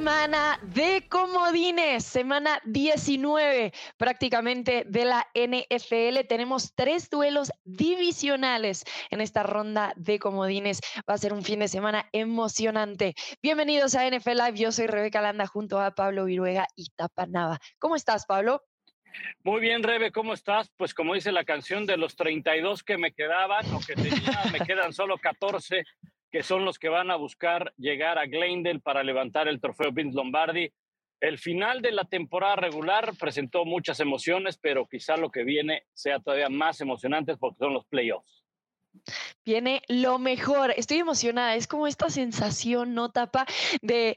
semana de comodines, semana 19 prácticamente de la NFL. Tenemos tres duelos divisionales en esta ronda de comodines. Va a ser un fin de semana emocionante. Bienvenidos a NFL Live. Yo soy Rebeca Landa junto a Pablo Viruega y Tapanava. ¿Cómo estás, Pablo? Muy bien, Rebe, ¿cómo estás? Pues como dice la canción de los 32 que me quedaban o que tenía, me quedan solo 14 que son los que van a buscar llegar a Glendale para levantar el trofeo Vince Lombardi. El final de la temporada regular presentó muchas emociones, pero quizá lo que viene sea todavía más emocionante porque son los playoffs. Viene lo mejor. Estoy emocionada. Es como esta sensación, ¿no, Tapa? De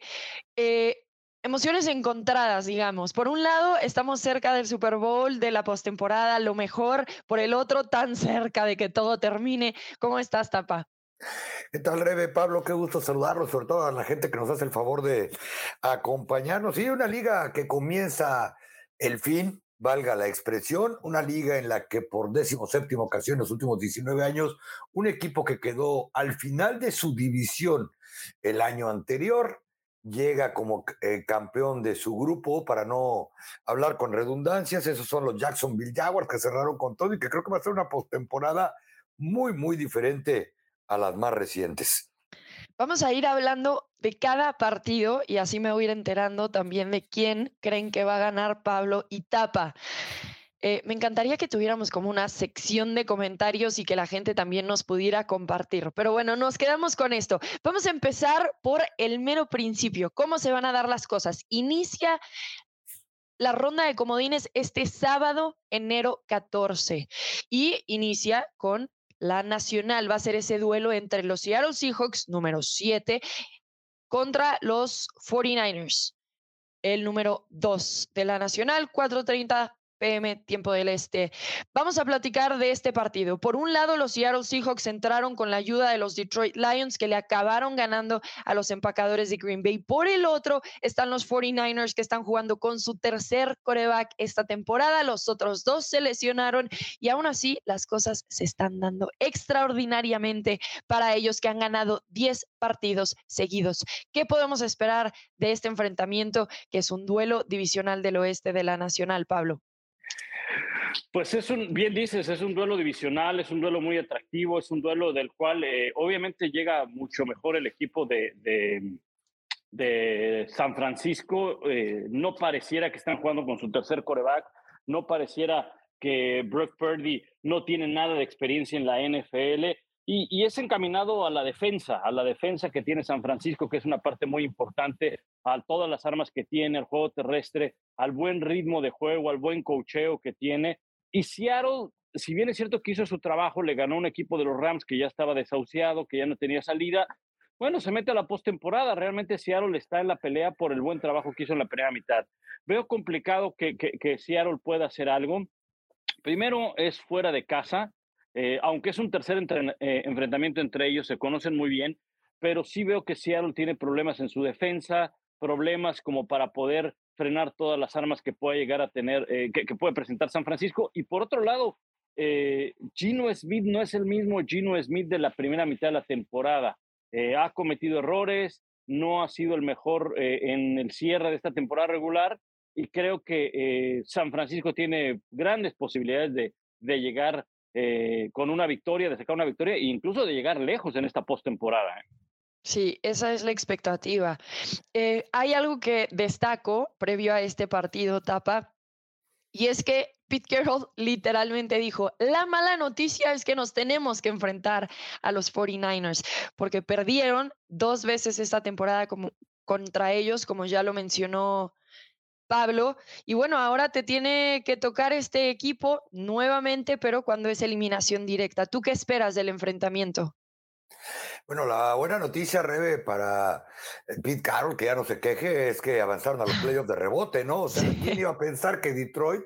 eh, emociones encontradas, digamos. Por un lado, estamos cerca del Super Bowl, de la postemporada, lo mejor. Por el otro, tan cerca de que todo termine. ¿Cómo estás, Tapa? ¿Qué tal, Rebe? Pablo, qué gusto saludarlos, sobre todo a la gente que nos hace el favor de acompañarnos. Y una liga que comienza el fin, valga la expresión, una liga en la que por décimo séptima ocasión en los últimos 19 años, un equipo que quedó al final de su división el año anterior, llega como eh, campeón de su grupo, para no hablar con redundancias, esos son los Jacksonville Jaguars que cerraron con todo y que creo que va a ser una postemporada muy, muy diferente a las más recientes. Vamos a ir hablando de cada partido y así me voy a ir enterando también de quién creen que va a ganar Pablo y Tapa. Eh, me encantaría que tuviéramos como una sección de comentarios y que la gente también nos pudiera compartir. Pero bueno, nos quedamos con esto. Vamos a empezar por el mero principio. ¿Cómo se van a dar las cosas? Inicia la ronda de comodines este sábado, enero 14, y inicia con la nacional va a ser ese duelo entre los Seattle Seahawks, número 7, contra los 49ers, el número 2 de la nacional, 4.30 pm, tiempo del este. Vamos a platicar de este partido. Por un lado, los Seattle Seahawks entraron con la ayuda de los Detroit Lions, que le acabaron ganando a los empacadores de Green Bay. Por el otro, están los 49ers, que están jugando con su tercer coreback esta temporada. Los otros dos se lesionaron y aún así las cosas se están dando extraordinariamente para ellos que han ganado 10 partidos seguidos. ¿Qué podemos esperar de este enfrentamiento, que es un duelo divisional del oeste de la Nacional, Pablo? Pues es un, bien dices, es un duelo divisional, es un duelo muy atractivo, es un duelo del cual eh, obviamente llega mucho mejor el equipo de, de, San Francisco. Eh, no pareciera que están jugando con su tercer coreback, no pareciera que Brock Purdy no tiene nada de experiencia en la NFL y, es encaminado a la defensa, a la defensa que tiene San Francisco, que es una parte muy importante, a todas las armas que tiene, el juego terrestre, al buen ritmo de juego, al buen cocheo que tiene. Y Seattle, si bien es cierto que hizo su trabajo, le ganó un equipo de los Rams que ya estaba desahuciado, que ya no tenía salida. Bueno, se mete a la postemporada. Realmente Seattle está en la pelea por el buen trabajo que hizo en la primera mitad. Veo complicado que, que, que Seattle pueda hacer algo. Primero es fuera de casa eh, aunque es un tercer eh, enfrentamiento entre ellos, se conocen muy bien, pero sí veo que Seattle tiene problemas en su defensa, problemas como para poder frenar todas las armas que pueda llegar a tener, eh, que, puede presentar San Francisco. Y por otro lado, Gino Smith no es el mismo Gino Smith de la primera mitad de la temporada. ha cometido errores, no ha sido el mejor en el cierre de esta temporada regular y creo que San Francisco tiene grandes posibilidades de, de llegar eh, con una victoria, de sacar una victoria e incluso de llegar lejos en esta postemporada. ¿eh? Sí, esa es la expectativa. Eh, hay algo que destaco previo a este partido, Tapa, y es que Pete Carroll literalmente dijo, la mala noticia es que nos tenemos que enfrentar a los 49ers, porque perdieron dos veces esta temporada como, contra ellos, como ya lo mencionó Pablo. Y bueno, ahora te tiene que tocar este equipo nuevamente, pero cuando es eliminación directa. ¿Tú qué esperas del enfrentamiento? Bueno, la buena noticia, Rebe, para Pete Carroll, que ya no se queje, es que avanzaron a los playoffs de rebote, ¿no? O sea, ¿quién iba a pensar que Detroit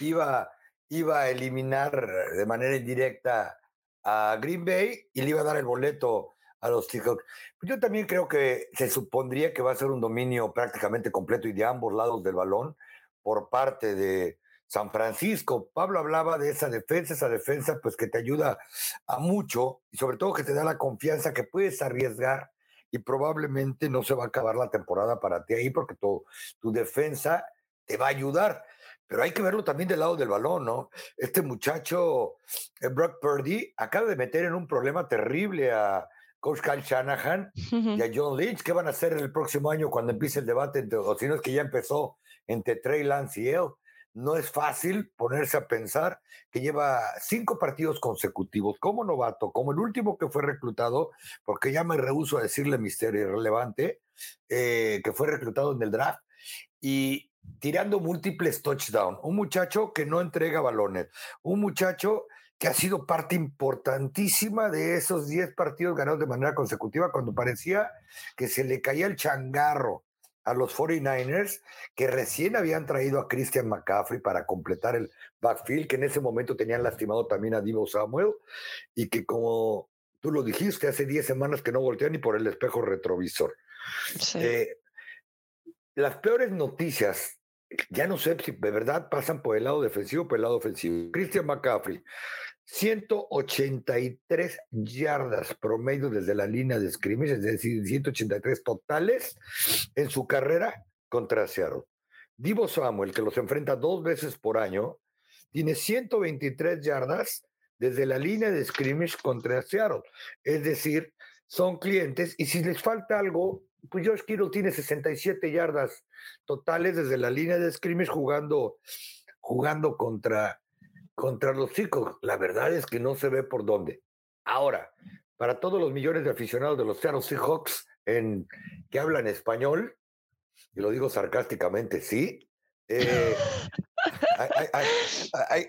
iba, iba a eliminar de manera indirecta a Green Bay y le iba a dar el boleto a los Seahawks. Yo también creo que se supondría que va a ser un dominio prácticamente completo y de ambos lados del balón por parte de San Francisco. Pablo hablaba de esa defensa, esa defensa pues que te ayuda a mucho y sobre todo que te da la confianza que puedes arriesgar, y probablemente no se va a acabar la temporada para ti ahí porque tu, tu defensa te va a ayudar. Pero hay que verlo también del lado del balón, ¿no? Este muchacho, eh, Brock Purdy, acaba de meter en un problema terrible a Coach Kyle Shanahan y a John Lynch. ¿Qué van a hacer el próximo año cuando empiece el debate, entre, o si no es que ya empezó entre Trey Lance y él? No es fácil ponerse a pensar que lleva cinco partidos consecutivos como novato, como el último que fue reclutado, porque ya me rehuso a decirle misterio irrelevante, eh, que fue reclutado en el draft, y tirando múltiples touchdowns. Un muchacho que no entrega balones, un muchacho que ha sido parte importantísima de esos 10 partidos ganados de manera consecutiva cuando parecía que se le caía el changarro a los 49ers que recién habían traído a Christian McCaffrey para completar el backfield, que en ese momento tenían lastimado también a Divo Samuel y que como tú lo dijiste, hace 10 semanas que no voltean ni por el espejo retrovisor. Eh, las peores noticias, ya no sé si de verdad pasan por el lado defensivo o por el lado ofensivo. Christian McCaffrey, 183 yardas promedio desde la línea de scrimmage, es decir, 183 totales en su carrera contra Seattle. Divo Samuel, que los enfrenta dos veces por año, tiene 123 yardas desde la línea de scrimmage contra Seattle. Es decir, son clientes y si les falta algo, pues George Kittle tiene 67 yardas totales desde la línea de scrimmage jugando, jugando contra, contra los chicos. La verdad es que no se ve por dónde. Ahora, para todos los millones de aficionados de los Seattle Seahawks en, que hablan español, y lo digo sarcásticamente, sí, eh,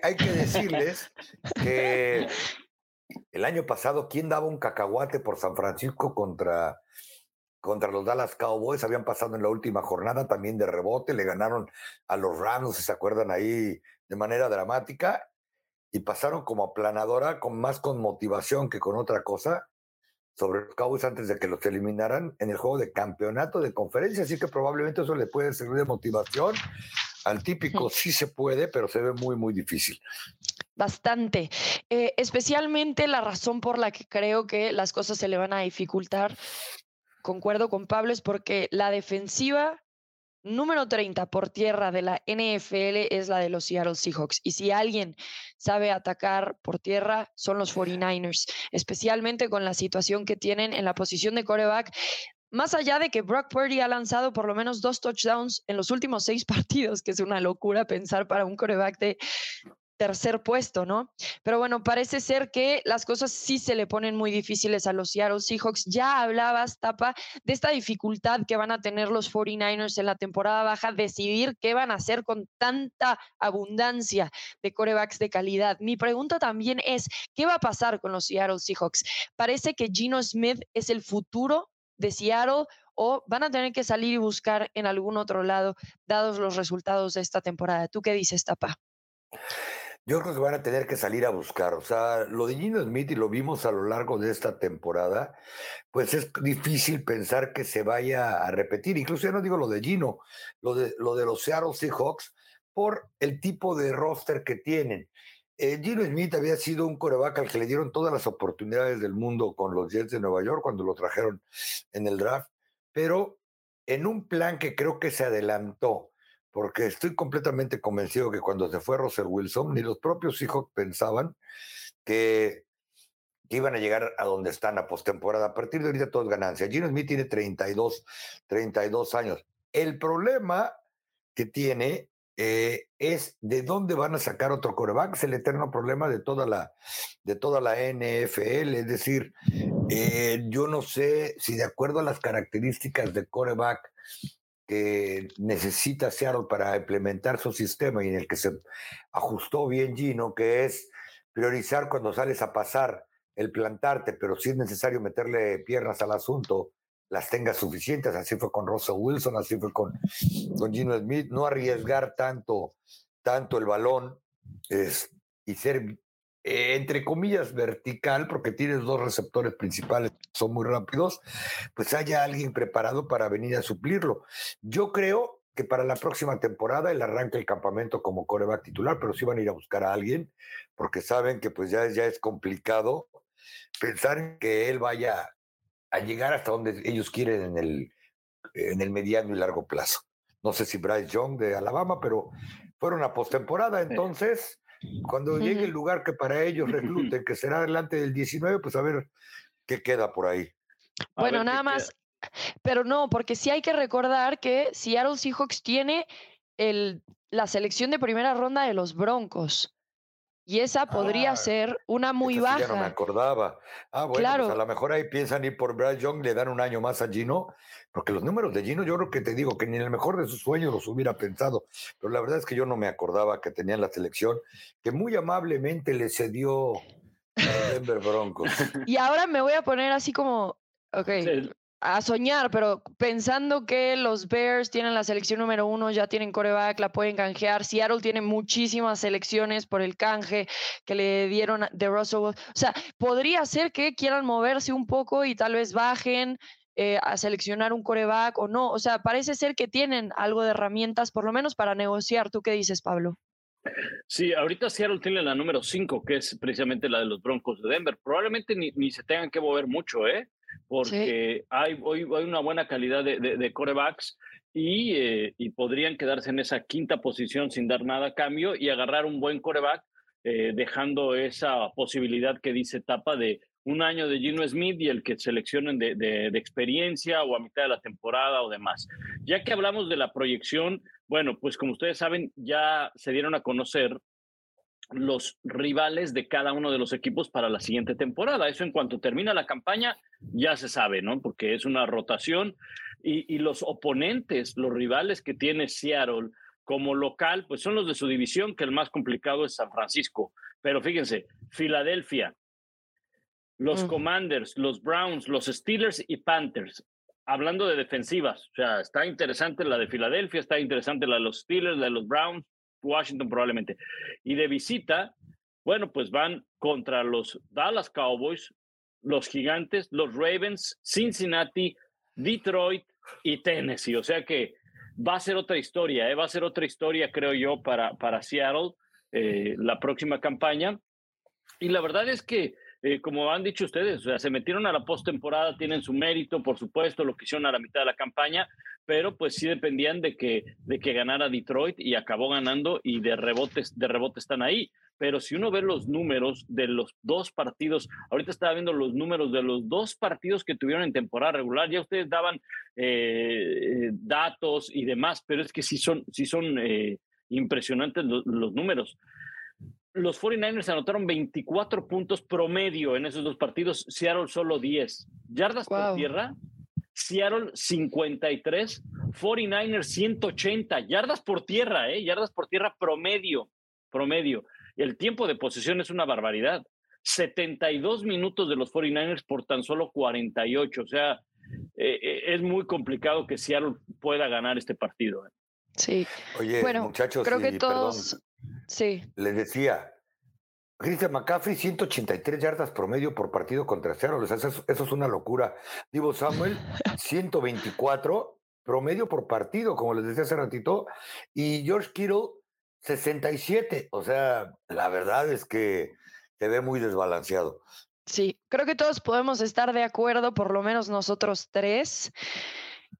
hay, que decirles que el año pasado, ¿quién daba un cacahuate por San Francisco contra, contra los Dallas Cowboys, habían pasado en la última jornada también de rebote, le ganaron a los Rams, si se acuerdan ahí, de manera dramática, y pasaron como aplanadora, con más con motivación que con otra cosa, sobre los Cowboys antes de que los eliminaran en el juego de campeonato de conferencia, así que probablemente eso le puede servir de motivación. Al típico sí se puede, pero se ve muy, muy difícil. Bastante. Eh, especialmente la razón por la que creo que las cosas se le van a dificultar concuerdo con Pablo, es porque la defensiva número 30 por tierra de la NFL es la de los Seattle Seahawks. Y si alguien sabe atacar por tierra, son los 49ers, especialmente con la situación que tienen en la posición de coreback. Más allá de que Brock Purdy ha lanzado por lo menos dos touchdowns en los últimos seis partidos, que es una locura pensar para un coreback de tercer puesto, ¿no? Pero bueno, parece ser que las cosas sí se le ponen muy difíciles a los Seattle Seahawks. Ya hablabas, Tapa, de esta dificultad que van a tener los 49ers en la temporada baja, decidir qué van a hacer con tanta abundancia de corebacks de calidad. Mi pregunta también es, ¿qué va a pasar con los Seattle Seahawks? Parece que Gino Smith es el futuro de Seattle o van a tener que salir y buscar en algún otro lado, dados los resultados de esta temporada. ¿Tú qué dices, Tapa? Yo creo que van a tener que salir a buscar. O sea, lo de Gino Smith, y lo vimos a lo largo de esta temporada, pues es difícil pensar que se vaya a repetir. Incluso ya no digo lo de Gino, lo de, lo de los Seattle Seahawks, por el tipo de roster que tienen. Eh, Gino Smith había sido un coreback al que le dieron todas las oportunidades del mundo con los Jets de Nueva York cuando lo trajeron en el draft, pero en un plan que creo que se adelantó porque estoy completamente convencido que cuando se fue Russell Wilson, ni los propios hijos pensaban que, iban a llegar a donde están a postemporada. A partir de ahorita todo es ganancia. Gino Smith tiene 32, 32 años. El problema que tiene eh, es de dónde van a sacar otro coreback. Es el eterno problema de toda la, de toda la NFL. Es decir, eh, yo no sé si de acuerdo a las características de coreback que necesita Seattle para implementar su sistema y en el que se ajustó bien Gino, que es priorizar cuando sales a pasar el plantarte, pero si es necesario meterle piernas al asunto, las tengas suficientes. Así fue con Russell Wilson, así fue con, con Gino Smith. No arriesgar tanto, tanto el balón es, y ser eh, entre comillas, vertical, porque tienes dos receptores principales, son muy rápidos, pues haya alguien preparado para venir a suplirlo. Yo creo que para la próxima temporada él arranca el campamento como coreback titular, pero sí van a ir a buscar a alguien, porque saben que pues ya, ya es complicado pensar en que él vaya a llegar hasta donde ellos quieren en el, en el mediano y largo plazo. No sé si Bryce Young de Alabama, pero fueron a postemporada. Entonces, cuando llegue el lugar que para ellos recluten, que será delante del 19, pues a ver qué queda por ahí. bueno, nada más, pero no, porque sí hay que recordar que Seattle Seahawks tiene el, la selección de primera ronda de los Broncos. Y esa podría Ah, ser una muy sí Ya no me baja. acordaba. Ah, bueno, pues a lo mejor ahí piensan ir por Bryce Young, le dan un año más a Gino, porque los números de Gino, yo creo que te digo que ni en el mejor de sus sueños los hubiera pensado, pero la verdad es que yo no me acordaba que tenían la selección, que muy amablemente le cedió a Denver Broncos. Y ahora me voy a poner así como, ok, Sí, a soñar, pero pensando que los Bears tienen la selección número uno, ya tienen coreback, la pueden canjear. Seattle tiene muchísimas selecciones por el canje que le dieron de Russell. O sea, podría ser que quieran moverse un poco y tal vez bajen eh, a seleccionar un coreback o no. O sea, parece ser que tienen algo de herramientas, por lo menos para negociar. ¿Tú qué dices, Pablo? Sí, ahorita Seattle tiene la número 5, que es precisamente la de los Broncos de Denver. Probablemente ni, ni se tengan que mover mucho, ¿eh? Porque hay, hoy hay una buena calidad de, de, corebacks y, eh, y podrían quedarse en esa quinta posición sin dar nada a cambio y agarrar un buen coreback, eh, dejando esa posibilidad que dice Tapa de un año de Gino Smith y el que seleccionen de, de experiencia o a mitad de la temporada o demás. Ya que hablamos de la proyección, bueno, pues como ustedes saben, ya se dieron a conocer los rivales de cada uno de los equipos para la siguiente temporada. Eso en cuanto termina la campaña ya se sabe, ¿no? Porque es una rotación y, y los oponentes, los rivales que tiene Seattle como local, pues son los de su división, que el más complicado es San Francisco. Pero fíjense, Filadelfia, los Mm. Commanders, los Browns, los Steelers y Panthers. Hablando de defensivas, o sea, está interesante la de Filadelfia, está interesante la de los Steelers, la de los Browns, Washington probablemente. Y de visita, bueno, pues van contra los Dallas Cowboys, los Gigantes, los Ravens, Cincinnati, Detroit y Tennessee. O sea que va a ser otra historia, ¿eh? va a ser otra historia, creo yo, para, para Seattle eh, la próxima campaña. Y la verdad es que, eh, como han dicho ustedes, se metieron a la postemporada, tienen su mérito, por supuesto, lo que hicieron a la mitad de la campaña, pero pues sí dependían de que, de que ganara Detroit y acabó ganando y de rebotes, de rebote están ahí. Pero si uno ve los números de los dos partidos, ahorita estaba viendo los números de los dos partidos que tuvieron en temporada regular, ya ustedes daban eh, datos y demás, pero es que sí son, sí son eh, impresionantes los, los números los 49ers anotaron 24 puntos promedio en esos dos partidos, Seattle solo 10. Yardas wow. por tierra, Seattle 53, 49ers 180, yardas por tierra, ¿eh? yardas por tierra promedio, promedio. El tiempo de posesión es una barbaridad. 72 minutos de los 49ers por tan solo 48, o sea, eh, es muy complicado que Seattle pueda ganar este partido. ¿eh? Sí. Oye, bueno, muchachos, creo que todos... Perdón, Sí. Les decía, Christian McCaffrey, 183 yardas promedio por partido contra Seattle. O sea, eso, es una locura. Divo Samuel, 124 promedio por partido, como les decía hace ratito. Y George Kittle, 67. O sea, la verdad es que se ve muy desbalanceado. Sí, creo que todos podemos estar de acuerdo, por lo menos nosotros tres,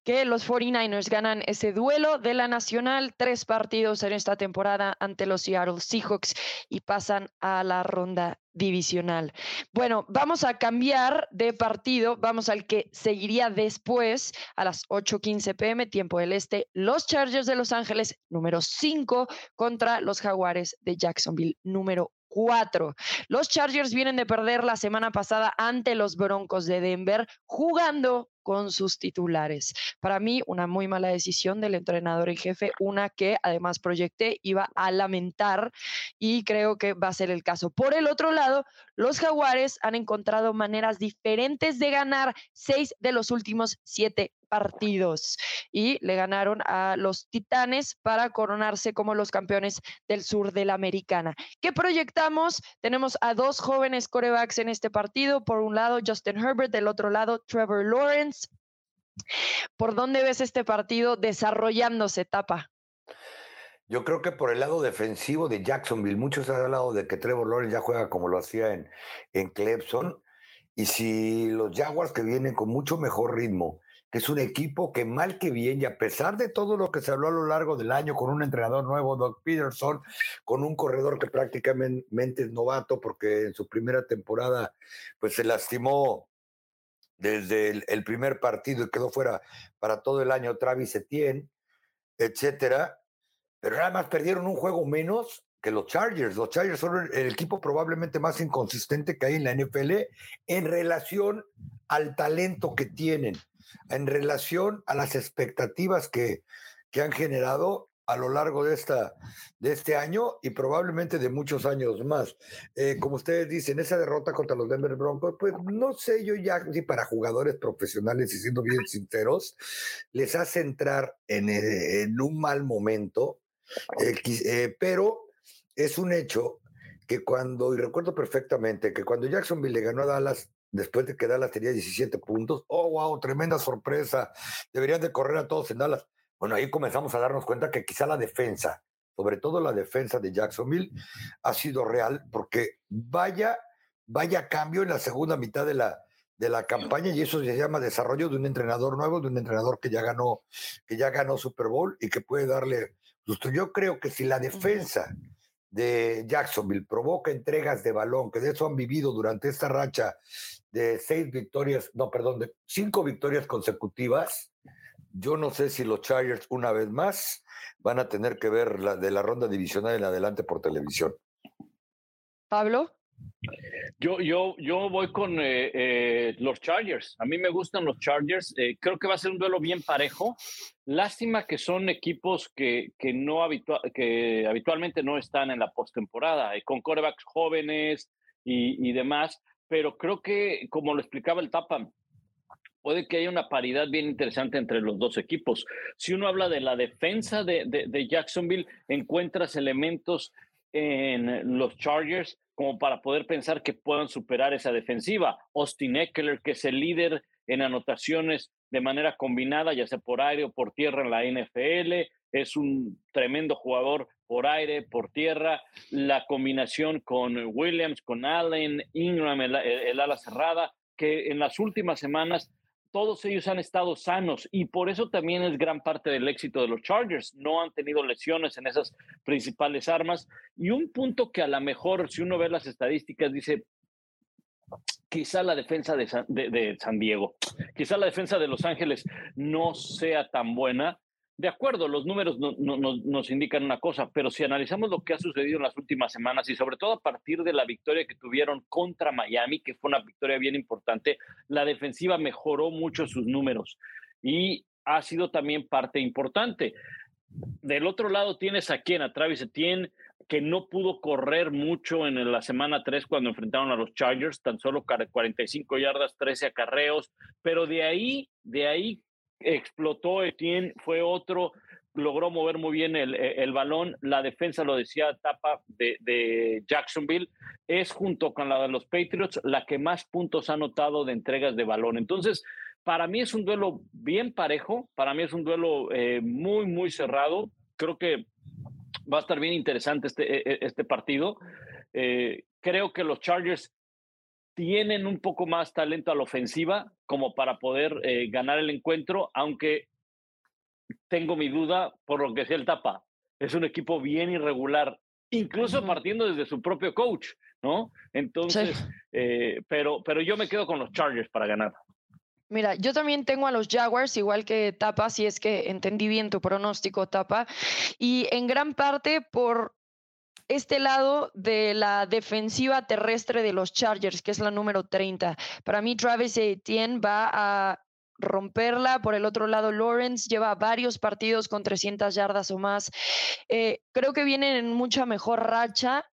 que los 49ers ganan ese duelo de la Nacional, tres partidos en esta temporada ante los Seattle Seahawks y pasan a la ronda divisional. Bueno, vamos a cambiar de partido, vamos al que seguiría después a las 8:15 pm, tiempo del este, los Chargers de Los Ángeles, número 5, contra los Jaguares de Jacksonville, número 4. Los Chargers vienen de perder la semana pasada ante los Broncos de Denver, jugando con sus titulares. Para mí, una muy mala decisión del entrenador en jefe, una que además proyecté iba a lamentar y creo que va a ser el caso. Por el otro lado, los Jaguares han encontrado maneras diferentes de ganar seis de los últimos siete partidos y le ganaron a los Titanes para coronarse como los campeones del sur de la Americana. ¿Qué proyectamos? Tenemos a dos jóvenes corebacks en este partido. Por un lado, Justin Herbert, del otro lado, Trevor Lawrence. ¿Por dónde ves este partido desarrollándose, Tapa? Yo creo que por el lado defensivo de Jacksonville, muchos han hablado de que Trevor Lawrence ya juega como lo hacía en, en Clemson. Y si los Jaguars que vienen con mucho mejor ritmo, es un equipo que mal que bien, y a pesar de todo lo que se habló a lo largo del año con un entrenador nuevo, Doug Peterson, con un corredor que prácticamente es novato porque en su primera temporada pues se lastimó desde el, primer partido y quedó fuera para todo el año Travis Etienne, etcétera, pero nada más perdieron un juego menos que los Chargers. Los Chargers son el equipo probablemente más inconsistente que hay en la NFL en relación al talento que tienen, en relación a las expectativas que, que han generado a lo largo de, esta, de este año y probablemente de muchos años más. Eh, como ustedes dicen, esa derrota contra los Denver Broncos, pues no sé yo ya si para jugadores profesionales y siendo bien sinceros, les hace entrar en, eh, un mal momento, eh, pero es un hecho que cuando, y recuerdo perfectamente, que cuando Jacksonville le ganó a Dallas, después de que Dallas tenía 17 puntos, oh, wow, tremenda sorpresa, deberían de correr a todos en Dallas. Bueno, ahí comenzamos a darnos cuenta que quizá la defensa, sobre todo la defensa de Jacksonville, ha sido real porque vaya, vaya cambio en la segunda mitad de la, de la campaña y eso se llama desarrollo de un entrenador nuevo, de un entrenador que ya ganó, que ya ganó Super Bowl y que puede darle Yo creo que si la defensa de Jacksonville provoca entregas de balón, que de eso han vivido durante esta racha de seis victorias, no, perdón, de cinco victorias consecutivas, yo no sé si los Chargers, una vez más, van a tener que ver la de la ronda divisional en adelante por televisión. Pablo. Yo, yo, yo voy con eh, eh, los Chargers. A mí me gustan los Chargers. Eh, creo que va a ser un duelo bien parejo. Lástima que son equipos que, que no que habitualmente no están en la postemporada, con corebacks jóvenes y, y demás. Pero creo que, como lo explicaba el Tapan, puede que haya una paridad bien interesante entre los dos equipos. Si uno habla de la defensa de, Jacksonville, encuentras elementos en los Chargers como para poder pensar que puedan superar esa defensiva. Austin Eckler, que es el líder en anotaciones de manera combinada, ya sea por aire o por tierra en la NFL, es un tremendo jugador por aire, por tierra. La combinación con Williams, con Allen, Ingram, el ala cerrada, que en las últimas semanas todos ellos han estado sanos y por eso también es gran parte del éxito de los Chargers. No han tenido lesiones en esas principales armas. Y un punto que a lo mejor, si uno ve las estadísticas, dice, quizá la defensa de de San Diego, quizá la defensa de Los Ángeles no sea tan buena, de acuerdo, los números no, nos indican una cosa, pero si analizamos lo que ha sucedido en las últimas semanas y sobre todo a partir de la victoria que tuvieron contra Miami, que fue una victoria bien importante, la defensiva mejoró mucho sus números y ha sido también parte importante. Del otro lado tienes a quien, a Travis Etienne, que no pudo correr mucho en la semana 3 cuando enfrentaron a los Chargers, tan solo 45 yardas, 13 acarreos, pero de ahí, de ahí explotó Etienne, fue otro, logró mover muy bien el, el balón. La defensa, lo decía Tapa de, Jacksonville, es junto con la de los Patriots la que más puntos ha anotado de entregas de balón. Entonces, para mí es un duelo bien parejo, para mí es un duelo eh, muy, muy cerrado. Creo que va a estar bien interesante este, e, e, este partido. Eh, creo que los Chargers tienen un poco más talento a la ofensiva como para poder eh, ganar el encuentro, aunque tengo mi duda por lo que decía el Tapa. Es un equipo bien irregular, incluso partiendo desde su propio coach, ¿no? Entonces, eh, pero, pero yo me quedo con los Chargers para ganar. Mira, yo también tengo a los Jaguars, igual que Tapa, si es que entendí bien tu pronóstico, Tapa, y en gran parte por este lado de la defensiva terrestre de los Chargers, que es la número 30. Para mí, Travis Etienne va a romperla. Por el otro lado, Lawrence lleva varios partidos con 300 yardas o más. Eh, creo que vienen en mucha mejor racha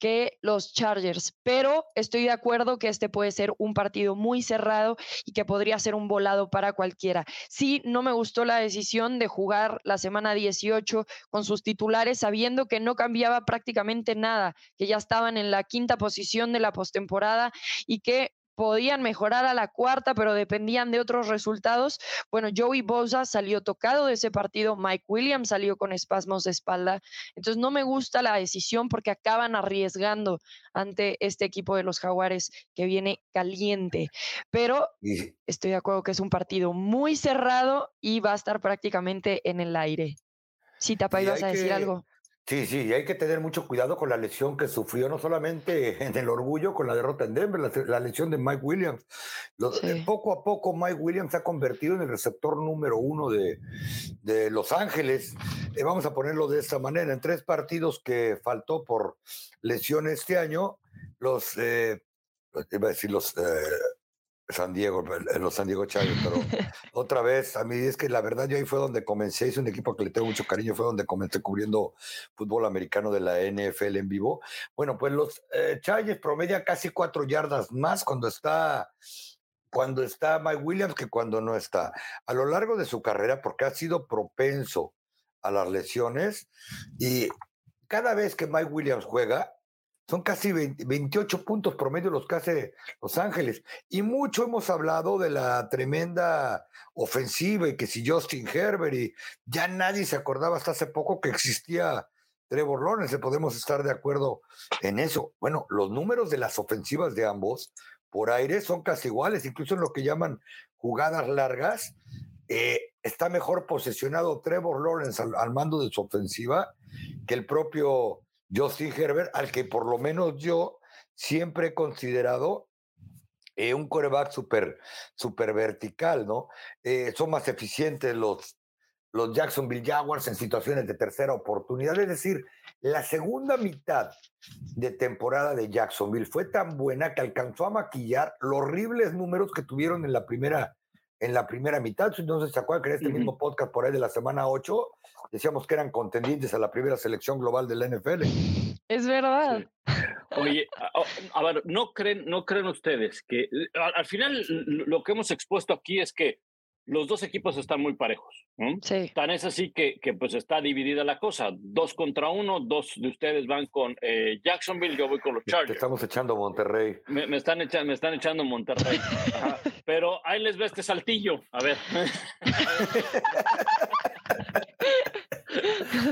que los Chargers, pero estoy de acuerdo que este puede ser un partido muy cerrado y que podría ser un volado para cualquiera. Sí, no me gustó la decisión de jugar la semana 18 con sus titulares sabiendo que no cambiaba prácticamente nada, que ya estaban en la quinta posición de la postemporada y que podían mejorar a la cuarta, pero dependían de otros resultados. Bueno, Joey Bosa salió tocado de ese partido, Mike Williams salió con espasmos de espalda. Entonces no me gusta la decisión porque acaban arriesgando ante este equipo de los Jaguares que viene caliente. Pero estoy de acuerdo que es un partido muy cerrado y va a estar prácticamente en el aire. Si Tapa, ibas a decir algo. Sí, sí, y hay que tener mucho cuidado con la lesión que sufrió, no solamente en el orgullo con la derrota en Denver, la, lesión de Mike Williams. Eh, poco a poco Mike Williams se ha convertido en el receptor número uno de, de Los Ángeles. Eh, vamos a ponerlo de esta manera, en tres partidos que faltó por lesión este año, los, eh, iba a decir los... San Diego, los San Diego Chargers, pero otra vez, a mí es que la verdad yo ahí fue donde comencé, es un equipo que le tengo mucho cariño, fue donde comencé cubriendo fútbol americano de la NFL en vivo. Bueno, pues los eh, Chargers promedian casi cuatro yardas más cuando está cuando está Mike Williams que cuando no está. A lo largo de su carrera, porque ha sido propenso a las lesiones y cada vez que Mike Williams juega, son casi 28 puntos promedio los que hace Los Ángeles. Y mucho hemos hablado de la tremenda ofensiva y que si Justin Herbert y ya nadie se acordaba hasta hace poco que existía Trevor Lawrence, podemos estar de acuerdo en eso. Bueno, los números de las ofensivas de ambos por aire son casi iguales, incluso en lo que llaman jugadas largas. Eh, está mejor posesionado Trevor Lawrence al mando de su ofensiva que el propio Justin Herbert, al que por lo menos yo siempre he considerado eh, un coreback súper super vertical, ¿no? Eh, son más eficientes los, los Jacksonville Jaguars en situaciones de tercera oportunidad. Es decir, la segunda mitad de temporada de Jacksonville fue tan buena que alcanzó a maquillar los horribles números que tuvieron en la primera, en la primera mitad. Entonces, ¿se acuerdan que en este mismo podcast por ahí de la semana 8 decíamos que eran contendientes a la primera selección global de la NFL. Es verdad. Oye, a, ver, ¿no creen, ¿no creen ustedes que al, final lo que hemos expuesto aquí es que los dos equipos están muy parejos. Sí. Tan es así que, que, pues está dividida la cosa. Dos contra uno, dos de ustedes van con eh, Jacksonville, yo voy con los Chargers. Te estamos echando Monterrey. Me, están, echando, me están echando Monterrey. Pero ahí les ve este saltillo. A ver.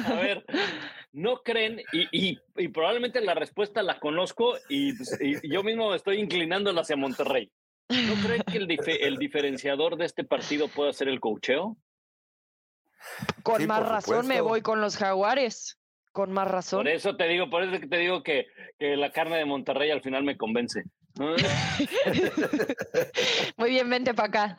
A ver, ¿no creen? Y, probablemente la respuesta la conozco pues, y, yo mismo estoy inclinándola hacia Monterrey. ¿No creen que el, el diferenciador de este partido pueda ser el cocheo? Con más razón me voy con los jaguares. Con más razón. Por eso te digo, por eso te digo que, que la carne de Monterrey al final me convence. Muy bien, vente para acá.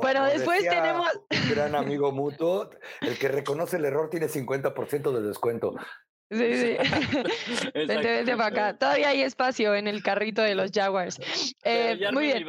bueno, después tenemos. Un gran amigo mutuo, el que reconoce el error tiene 50% de descuento. Sí, sí. vente, vente para acá. Todavía hay espacio en el carrito de los Jaguars. Eh, muy bien.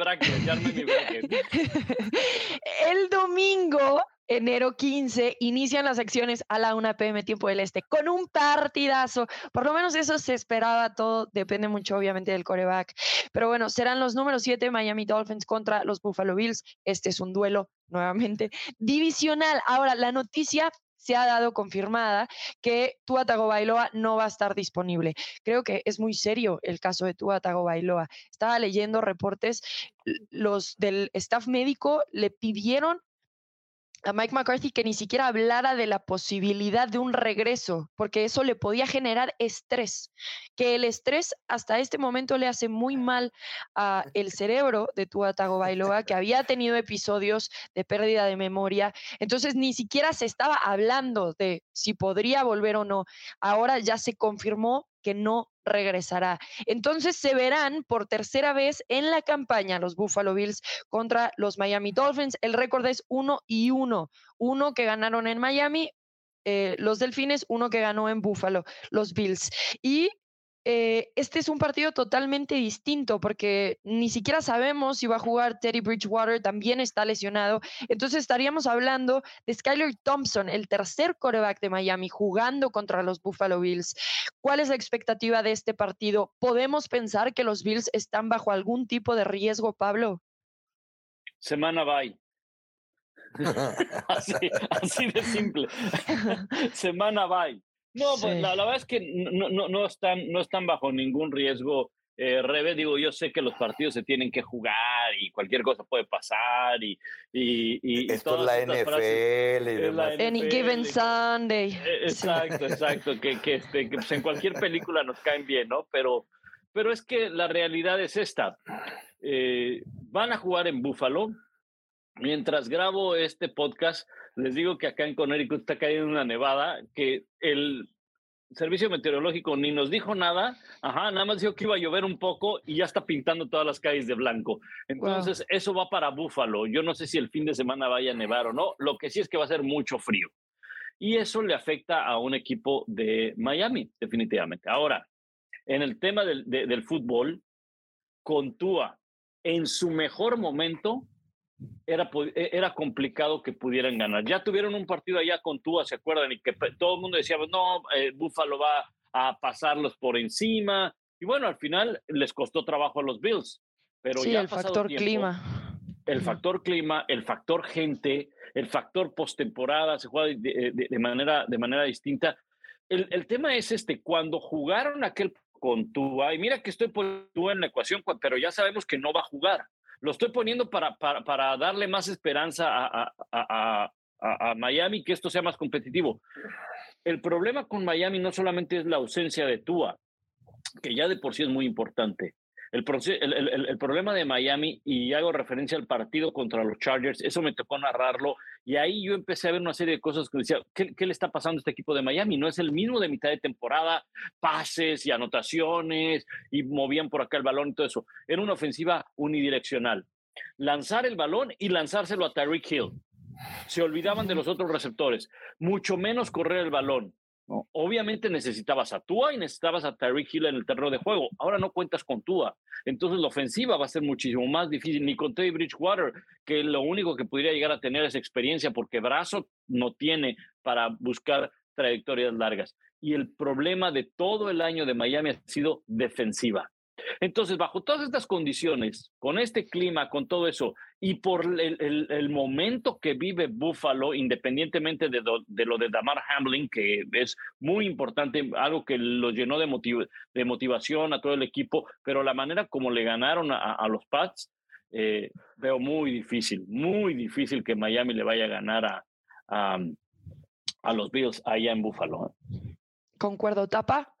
el domingo enero 15, inician las acciones a la 1 pm tiempo del este, con un partidazo. Por lo menos eso se esperaba, todo depende mucho obviamente del coreback. Pero bueno, serán los números 7 Miami Dolphins contra los Buffalo Bills. Este es un duelo nuevamente divisional. Ahora, la noticia se ha dado confirmada que Tua Tagovailoa no va a estar disponible. Creo que es muy serio el caso de Tua Tagovailoa. Estaba leyendo reportes, los del staff médico le pidieron a Mike McCarthy que ni siquiera hablara de la posibilidad de un regreso, porque eso le podía generar estrés, que el estrés hasta este momento le hace muy mal a el cerebro de Tua Tagovailoa, que había tenido episodios de pérdida de memoria, entonces ni siquiera se estaba hablando de si podría volver o no. Ahora ya se confirmó que no regresará. Entonces se verán por tercera vez en la campaña los Buffalo Bills contra los Miami Dolphins. El récord es uno y uno. Uno que ganaron en Miami, eh, los Delfines, uno que ganó en Buffalo, los Bills. Y eh, este es un partido totalmente distinto porque ni siquiera sabemos si va a jugar Teddy Bridgewater, también está lesionado. Entonces estaríamos hablando de Skyler Thompson, el tercer coreback de Miami, jugando contra los Buffalo Bills. ¿Cuál es la expectativa de este partido? ¿Podemos pensar que los Bills están bajo algún tipo de riesgo, Pablo? Semana bye. así, así de simple. Semana bye. No, pues la, verdad es que no, no, no, están, no están bajo ningún riesgo eh, Rebe, digo, yo sé que los partidos se tienen que jugar y cualquier cosa puede pasar y... y, Esto es la NFL. Any given Sunday. E, exacto, exacto, que, que, este, que pues, en cualquier película nos caen bien, ¿no? Pero, pero es que la realidad es esta. Eh, van a jugar en Buffalo. Mientras grabo este podcast, les digo que acá en Connecticut está cayendo una nevada que el servicio meteorológico ni nos dijo nada, ajá, nada más dijo que iba a llover un poco y ya está pintando todas las calles de blanco. Entonces, eso va para Búfalo. Yo no sé si el fin de semana vaya a nevar o no, lo que sí es que va a ser mucho frío. Y eso le afecta a un equipo de Miami, definitivamente. Ahora, en el tema del, del fútbol, con Tua, en su mejor momento, era, e, era complicado que pudieran ganar. Ya tuvieron un partido allá con Tua, ¿se acuerdan? Y que todo el mundo decía, no, eh, Buffalo va a pasarlos por encima. Y bueno, al final les costó trabajo a los Bills. Pero sí, ya el factor clima. El factor clima, el factor gente, el factor postemporada, se juega de, manera, de manera distinta. El, el, tema es este, cuando jugaron aquel con Tua, y mira que estoy por Tua en la ecuación, pero ya sabemos que no va a jugar. Lo estoy poniendo para, para, para darle más esperanza a, a, a, Miami, que esto sea más competitivo. El problema con Miami no solamente es la ausencia de Tua, que ya de por sí es muy importante. El, problema de Miami, y hago referencia al partido contra los Chargers, eso me tocó narrarlo, y ahí yo empecé a ver una serie de cosas que decía, ¿qué, qué le está pasando a este equipo de Miami? No es el mismo de mitad de temporada, pases y anotaciones, y movían por acá el balón y todo eso. Era una ofensiva unidireccional. Lanzar el balón y lanzárselo a Tyreek Hill. Se olvidaban de los otros receptores, mucho menos correr el balón. Obviamente necesitabas a Tua y necesitabas a Tyreek Hill en el terreno de juego. Ahora no cuentas con Tua. Entonces la ofensiva va a ser muchísimo más difícil. Ni con Teddy Bridgewater, que lo único que podría llegar a tener es experiencia porque brazo no tiene para buscar trayectorias largas. Y el problema de todo el año de Miami ha sido defensiva. Entonces, bajo todas estas condiciones, con este clima, con todo eso, y por el, momento que vive Buffalo, independientemente de, lo de Damar Hamlin, que es muy importante, algo que lo llenó de, de motivación a todo el equipo, pero la manera como le ganaron a, los Pats, eh, veo muy difícil, muy difícil que Miami le vaya a ganar a los Bills allá en Buffalo. ¿eh? Concuerdo, Tapa.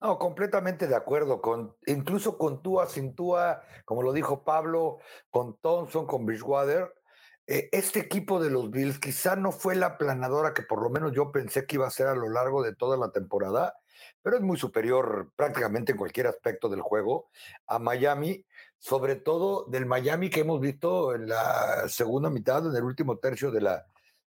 No, completamente de acuerdo. Con, incluso con Tua, sin Tua, como lo dijo Pablo, con Thompson, con Bridgewater, eh, este equipo de los Bills quizá no fue la planadora que por lo menos yo pensé que iba a ser a lo largo de toda la temporada, pero es muy superior prácticamente en cualquier aspecto del juego a Miami, sobre todo del Miami que hemos visto en la segunda mitad, en el último tercio de la,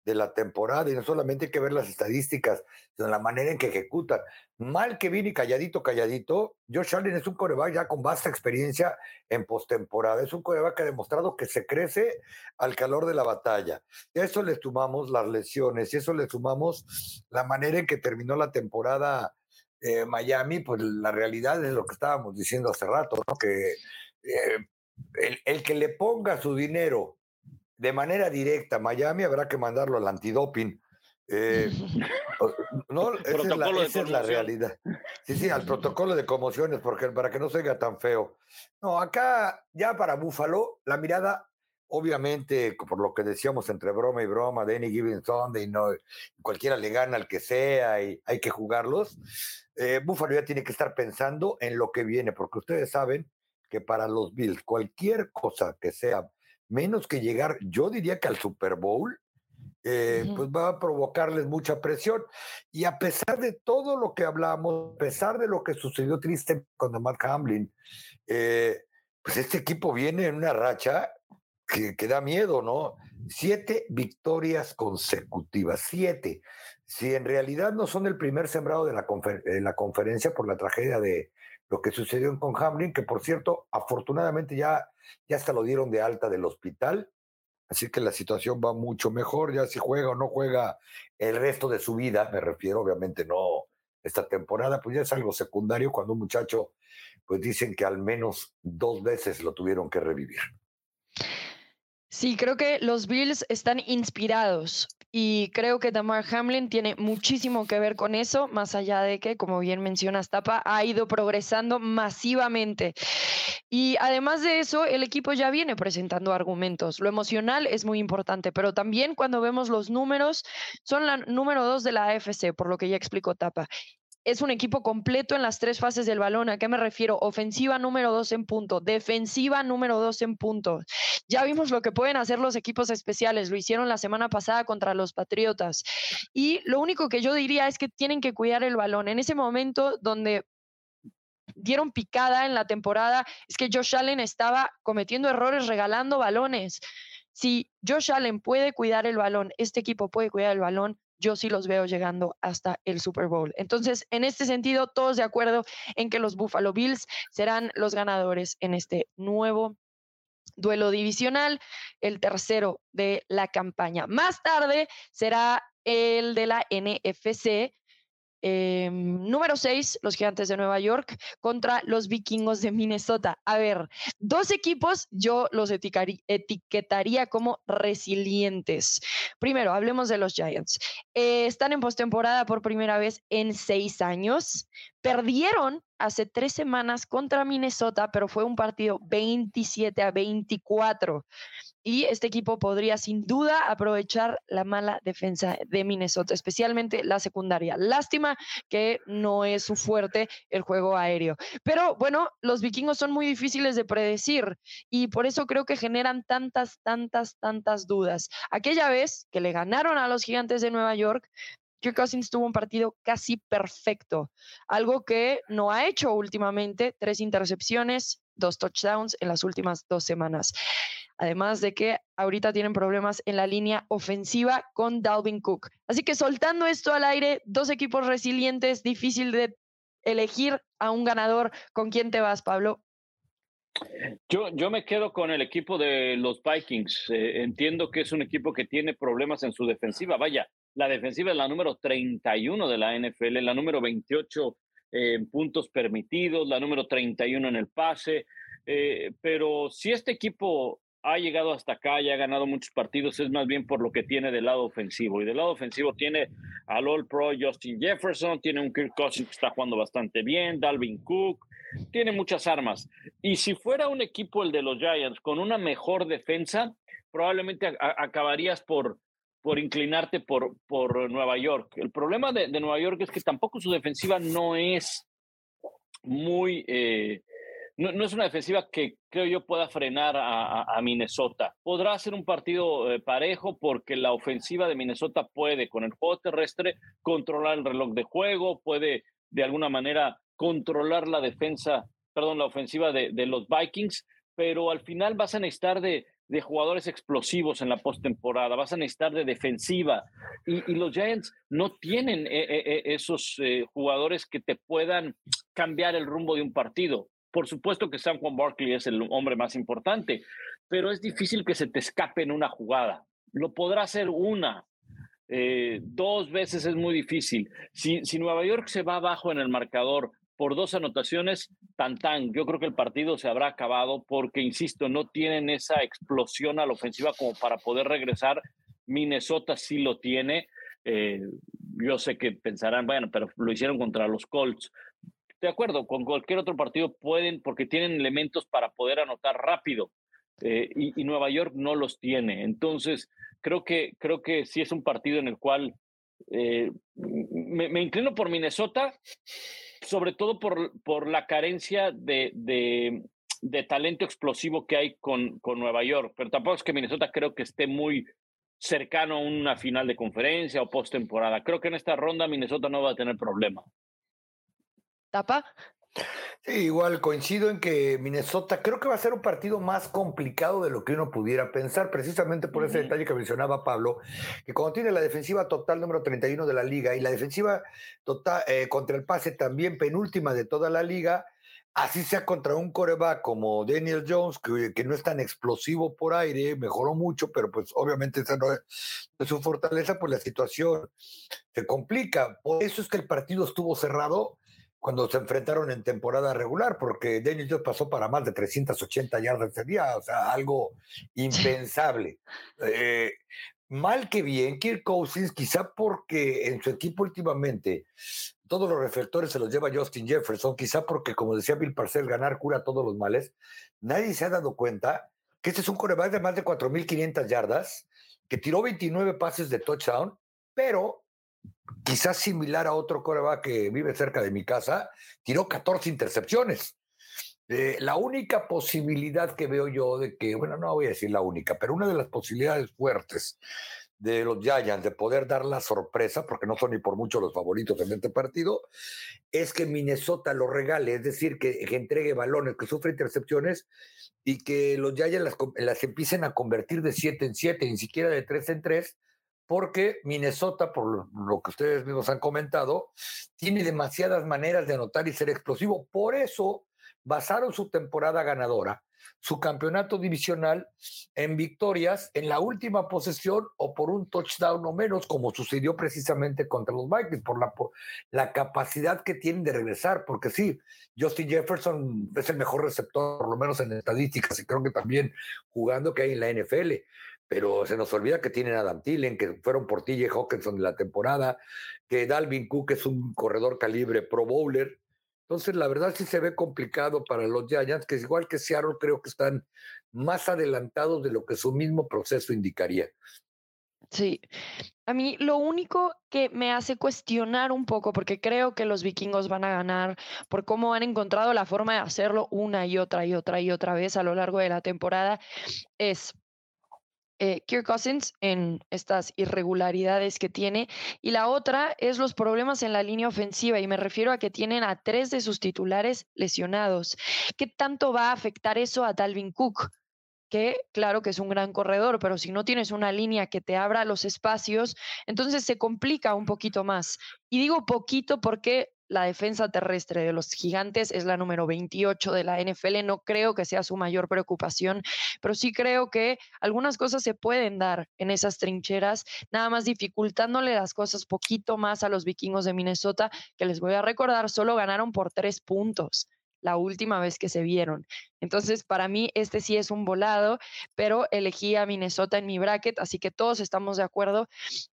de la temporada y no solamente hay que ver las estadísticas, sino la manera en que ejecutan. Mal que viene calladito, calladito, Josh Allen es un coreback ya con vasta experiencia en postemporada. Es un coreback que ha demostrado que se crece al calor de la batalla. Y eso le sumamos las lesiones y eso le sumamos la manera en que terminó la temporada eh, Miami, pues la realidad es lo que estábamos diciendo hace rato, que eh, el, el que le ponga su dinero de manera directa Miami, habrá que mandarlo al antidoping. Eh, no, esa es, la, realidad. Sí, sí, al protocolo de conmociones, porque para que no se oiga tan feo. No, acá ya para Búfalo, la mirada, obviamente, por lo que decíamos entre broma y broma, de Any Given Sunday, no, cualquiera le gana al que sea y hay que jugarlos. Eh, Búfalo ya tiene que estar pensando en lo que viene, porque ustedes saben que para los Bills, cualquier cosa que sea menos que llegar, yo diría que al Super Bowl, eh, pues va a provocarles mucha presión. Y a pesar de todo lo que hablamos, a pesar de lo que sucedió triste con Mark Hamlin, eh, pues este equipo viene en una racha que, que, da miedo, ¿no? Siete victorias consecutivas, siete. Si en realidad no son el primer sembrado de la, de la conferencia por la tragedia de, lo que sucedió con Hamlin, que por cierto, afortunadamente ya, ya hasta lo dieron de alta del hospital, así que la situación va mucho mejor, ya si juega o no juega el resto de su vida, me refiero obviamente no esta temporada, pues ya es algo secundario cuando un muchacho, pues dicen que al menos dos veces lo tuvieron que revivir. Sí, creo que los Bills están inspirados y creo que Tamar Hamlin tiene muchísimo que ver con eso, más allá de que, como bien mencionas, Tapa ha ido progresando masivamente. Y además de eso, el equipo ya viene presentando argumentos. Lo emocional es muy importante, pero también cuando vemos los números, son la número dos de la AFC, por lo que ya explicó Tapa es un equipo completo en las tres fases del balón. ¿A qué me refiero? Ofensiva número dos en punto, defensiva número dos en punto. Ya vimos lo que pueden hacer los equipos especiales, lo hicieron la semana pasada contra los Patriotas. Y lo único que yo diría es que tienen que cuidar el balón. En ese momento donde dieron picada en la temporada, es que Josh Allen estaba cometiendo errores regalando balones. Si Josh Allen puede cuidar el balón, este equipo puede cuidar el balón, yo sí los veo llegando hasta el Super Bowl. Entonces, en este sentido, todos de acuerdo en que los Buffalo Bills serán los ganadores en este nuevo duelo divisional, el tercero de la campaña. Más tarde será el de la NFC, Em, número 6, los Gigantes de Nueva York contra los Vikingos de Minnesota. A ver, dos equipos yo los etiquetaría como resilientes. Primero, hablemos de los Giants. Eh, están en postemporada por primera vez en seis años. Perdieron hace tres semanas contra Minnesota, pero fue un partido 27 a 24 y este equipo podría sin duda aprovechar la mala defensa de Minnesota, especialmente la secundaria. Lástima que no es su fuerte el juego aéreo. Pero bueno, los vikingos son muy difíciles de predecir y por eso creo que generan tantas, tantas, tantas dudas. Aquella vez que le ganaron a los gigantes de Nueva York, Kirk Cousins tuvo un partido casi perfecto, algo que no ha hecho últimamente, tres intercepciones, dos touchdowns en las últimas dos semanas. Además de que ahorita tienen problemas en la línea ofensiva con Dalvin Cook. Así que soltando esto al aire, dos equipos resilientes, difícil de elegir a un ganador. ¿Con quién te vas, Pablo? Yo, yo me quedo con el equipo de los Vikings. Eh, entiendo que es un equipo que tiene problemas en su defensiva. Vaya, la defensiva es la número 31 de la NFL, la número 28 en puntos permitidos, la número 31 en el pase. Eh, pero si este equipo ha llegado hasta acá y ha ganado muchos partidos es más bien por lo que tiene del lado ofensivo. Y del lado ofensivo tiene al All Pro Justin Jefferson, tiene un Kirk Cousins que está jugando bastante bien, Dalvin Cook, tiene muchas armas. Y si fuera un equipo el de los Giants con una mejor defensa, probablemente acabarías por, por inclinarte por, por Nueva York. El problema de, Nueva York es que tampoco su defensiva no es muy... Eh, no, es una defensiva que creo yo pueda frenar a, Minnesota. Podrá ser un partido eh, parejo porque la ofensiva de Minnesota puede, con el juego terrestre, controlar el reloj de juego, puede de alguna manera controlar la defensa, perdón, la ofensiva de, los Vikings, pero al final vas a necesitar de, jugadores explosivos en la postemporada, vas a necesitar de defensiva. Y, los Giants no tienen eh, eh, esos jugadores que te puedan cambiar el rumbo de un partido. Por supuesto que San Juan Barkley es el hombre más importante, pero es difícil que se te escape en una jugada. Lo podrá hacer una, eh, dos veces es muy difícil. Si, si Nueva York se va abajo en el marcador por dos anotaciones, tan tan, yo creo que el partido se habrá acabado porque, insisto, no tienen esa explosión a la ofensiva como para poder regresar. Minnesota sí lo tiene. Eh, yo sé que pensarán, bueno, pero lo hicieron contra los Colts de acuerdo, con cualquier otro partido pueden, porque tienen elementos para poder anotar rápido. Eh, y, Nueva York no los tiene. Entonces, creo que, creo que sí es un partido en el cual eh, me, inclino por Minnesota, sobre todo por, por la carencia de, de, talento explosivo que hay con, con Nueva York. Pero tampoco es que Minnesota creo que esté muy cercano a una final de conferencia o postemporada. Creo que en esta ronda Minnesota no va a tener problema. ¿Tapa? Sí, igual coincido en que Minnesota creo que va a ser un partido más complicado de lo que uno pudiera pensar, precisamente por ese detalle que mencionaba Pablo, que cuando tiene la defensiva total número 31 de la liga y la defensiva total eh, contra el pase también penúltima de toda la liga, así sea contra un coreback como Daniel Jones, que, que, no es tan explosivo por aire, mejoró mucho, pero pues obviamente esa no es, es, su fortaleza, pues la situación se complica. Por eso es que el partido estuvo cerrado cuando se enfrentaron en temporada regular, porque Daniel Jones pasó para más de 380 yardas ese día, o sea, algo impensable. Eh, mal que bien, Kirk Cousins, quizá porque en su equipo últimamente todos los reflectores se los lleva Justin Jefferson, quizá porque, como decía Bill Parcell, ganar cura todos los males. Nadie se ha dado cuenta que este es un coreback de más de 4.500 yardas, que tiró 29 pases de touchdown, pero quizás similar a otro coreback que vive cerca de mi casa, tiró 14 intercepciones. Eh, la única posibilidad que veo yo de que, bueno, no voy a decir la única, pero una de las posibilidades fuertes de los Giants de poder dar la sorpresa, porque no son ni por mucho los favoritos en este partido, es que Minnesota lo regale, es decir, que, entregue balones, que sufra intercepciones y que los Giants las, las empiecen a convertir de 7 en 7, ni siquiera de 3 en 3, porque Minnesota, por lo que ustedes mismos han comentado, tiene demasiadas maneras de anotar y ser explosivo. Por eso basaron su temporada ganadora su campeonato divisional en victorias en la última posesión o por un touchdown o menos, como sucedió precisamente contra los Vikings, por la, capacidad que tienen de regresar, porque sí, Justin Jefferson es el mejor receptor, por lo menos en estadísticas, y creo que también jugando que hay en la NFL, pero se nos olvida que tienen a Adam Thielen, que fueron por TJ Hawkinson en la temporada, que Dalvin Cook es un corredor calibre pro bowler, entonces, la verdad sí se ve complicado para los Giants, que igual que Seattle, creo que están más adelantados de lo que su mismo proceso indicaría. Sí, a mí lo único que me hace cuestionar un poco, porque creo que los vikingos van a ganar por cómo han encontrado la forma de hacerlo una y otra y otra y otra vez a lo largo de la temporada, es eh, Kirk Cousins en estas irregularidades que tiene. Y la otra es los problemas en la línea ofensiva. Y me refiero a que tienen a tres de sus titulares lesionados. ¿Qué tanto va a afectar eso a Dalvin Cook? que claro que es un gran corredor, pero si no tienes una línea que te abra los espacios, entonces se complica un poquito más. Y digo poquito porque la defensa terrestre de los gigantes es la número 28 de la NFL. No creo que sea su mayor preocupación, pero sí creo que algunas cosas se pueden dar en esas trincheras, nada más dificultándole las cosas poquito más a los vikingos de Minnesota, que les voy a recordar, solo ganaron por tres puntos la última vez que se vieron. Entonces, para mí, este sí es un volado, pero elegí a Minnesota en mi bracket, así que todos estamos de acuerdo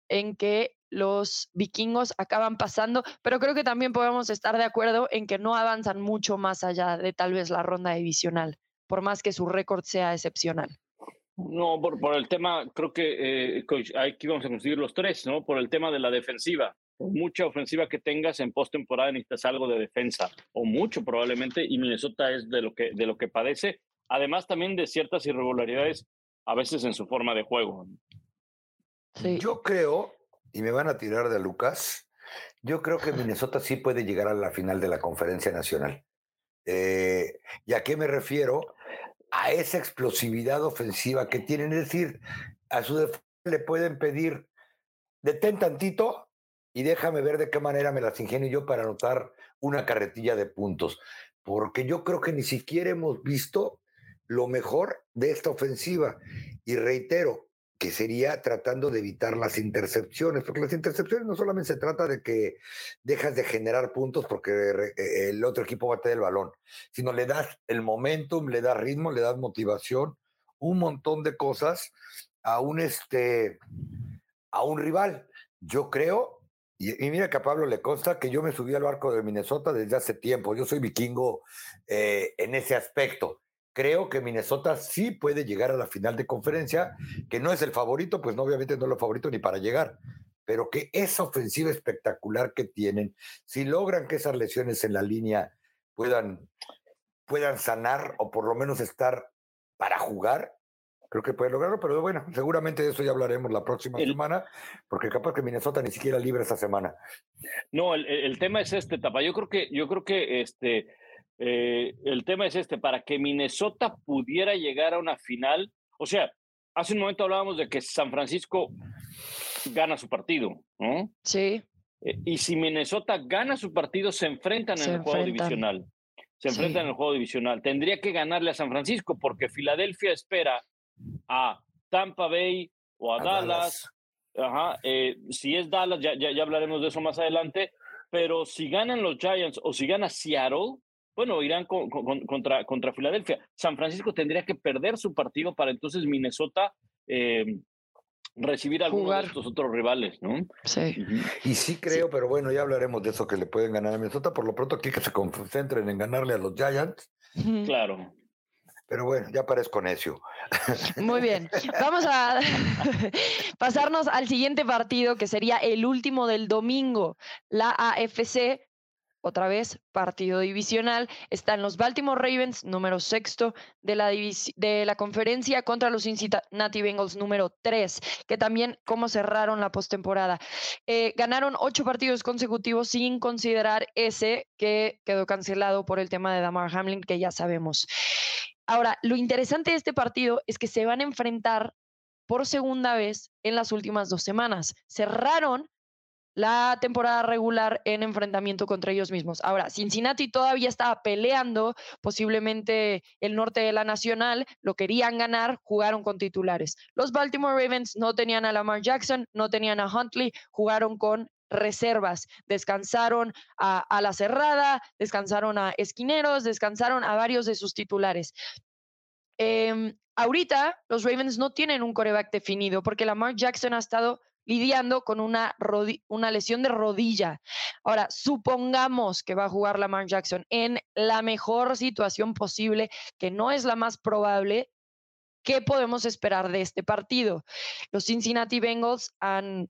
en que los vikingos acaban pasando, pero creo que también podemos estar de acuerdo en que no avanzan mucho más allá de tal vez la ronda divisional, por más que su récord sea excepcional. No, por, el tema, creo que eh, aquí vamos a conseguir los tres, ¿no? Por el tema de la defensiva. mucha ofensiva que tengas en postemporada necesitas algo de defensa, o mucho probablemente, y Minnesota es de lo que, de lo que padece, además también de ciertas irregularidades a veces en su forma de juego. Yo creo y me van a tirar de Lucas, yo creo que Minnesota sí puede llegar a la final de la conferencia nacional. Eh, ¿Y a qué me refiero? A esa explosividad ofensiva que tienen. Es decir, a su defensa le pueden pedir, detén tantito y déjame ver de qué manera me las ingenio yo para anotar una carretilla de puntos. Porque yo creo que ni siquiera hemos visto lo mejor de esta ofensiva. Y reitero, que sería tratando de evitar las intercepciones, porque las intercepciones no solamente se trata de que dejas de generar puntos porque eh, el otro equipo tener el balón, sino le das el momentum, le das ritmo, le das motivación, un montón de cosas a un este a un rival. Yo creo, y, mira que a Pablo le consta que yo me subí al barco de Minnesota desde hace tiempo, yo soy vikingo eh, en ese aspecto creo que Minnesota sí puede llegar a la final de conferencia, que no es el favorito, pues no, obviamente no es el favorito ni para llegar, pero que esa ofensiva espectacular que tienen, si logran que esas lesiones en la línea puedan, puedan sanar o por lo menos estar para jugar, creo que puede lograrlo, pero bueno, seguramente de eso ya hablaremos la próxima semana, porque capaz que Minnesota ni siquiera libre esa semana. No, el, el, tema es este, Tapa. Yo creo que, yo creo que este, eh, el tema es este, para que Minnesota pudiera llegar a una final, o sea, hace un momento hablábamos de que San Francisco gana su partido, ¿no? Sí. Eh, y si Minnesota gana su partido, se enfrentan en el juego divisional. Se enfrentan en el juego divisional. Tendría que ganarle a San Francisco porque Filadelfia espera a Tampa Bay o a, Dallas. Ajá, eh, si es Dallas, ya, ya, ya hablaremos de eso más adelante. Pero si ganan los Giants o si gana Seattle, bueno, irán contra, contra Filadelfia. San Francisco tendría que perder su partido para entonces Minnesota eh, recibir a alguno de estos otros rivales, ¿no? Sí. Y sí creo, pero bueno, ya hablaremos de eso que le pueden ganar a Minnesota. Por lo pronto aquí que se concentren en ganarle a los Giants. Claro. Pero bueno, ya parezco necio. Muy bien. Vamos a pasarnos al siguiente partido, que sería el último del domingo. La AFC otra vez partido divisional. Están los Baltimore Ravens, número sexto de la, de la conferencia, contra los Cincinnati Bengals, número tres, que también como cerraron la postemporada. Eh, ganaron ocho partidos consecutivos sin considerar ese que quedó cancelado por el tema de Damar Hamlin, que ya sabemos. Ahora, lo interesante de este partido es que se van a enfrentar por segunda vez en las últimas dos semanas. Cerraron la temporada regular en enfrentamiento contra ellos mismos. Ahora, Cincinnati todavía estaba peleando, posiblemente el norte de la nacional, lo querían ganar, jugaron con titulares. Los Baltimore Ravens no tenían a Lamar Jackson, no tenían a Huntley, jugaron con reservas, descansaron a, la cerrada, descansaron a esquineros, descansaron a varios de sus titulares. Em, ahorita los Ravens no tienen un coreback definido porque Lamar Jackson ha estado lidiando con una, una lesión de rodilla. Ahora, supongamos que va a jugar Lamar Jackson en la mejor situación posible, que no es la más probable. ¿Qué podemos esperar de este partido? Los Cincinnati Bengals han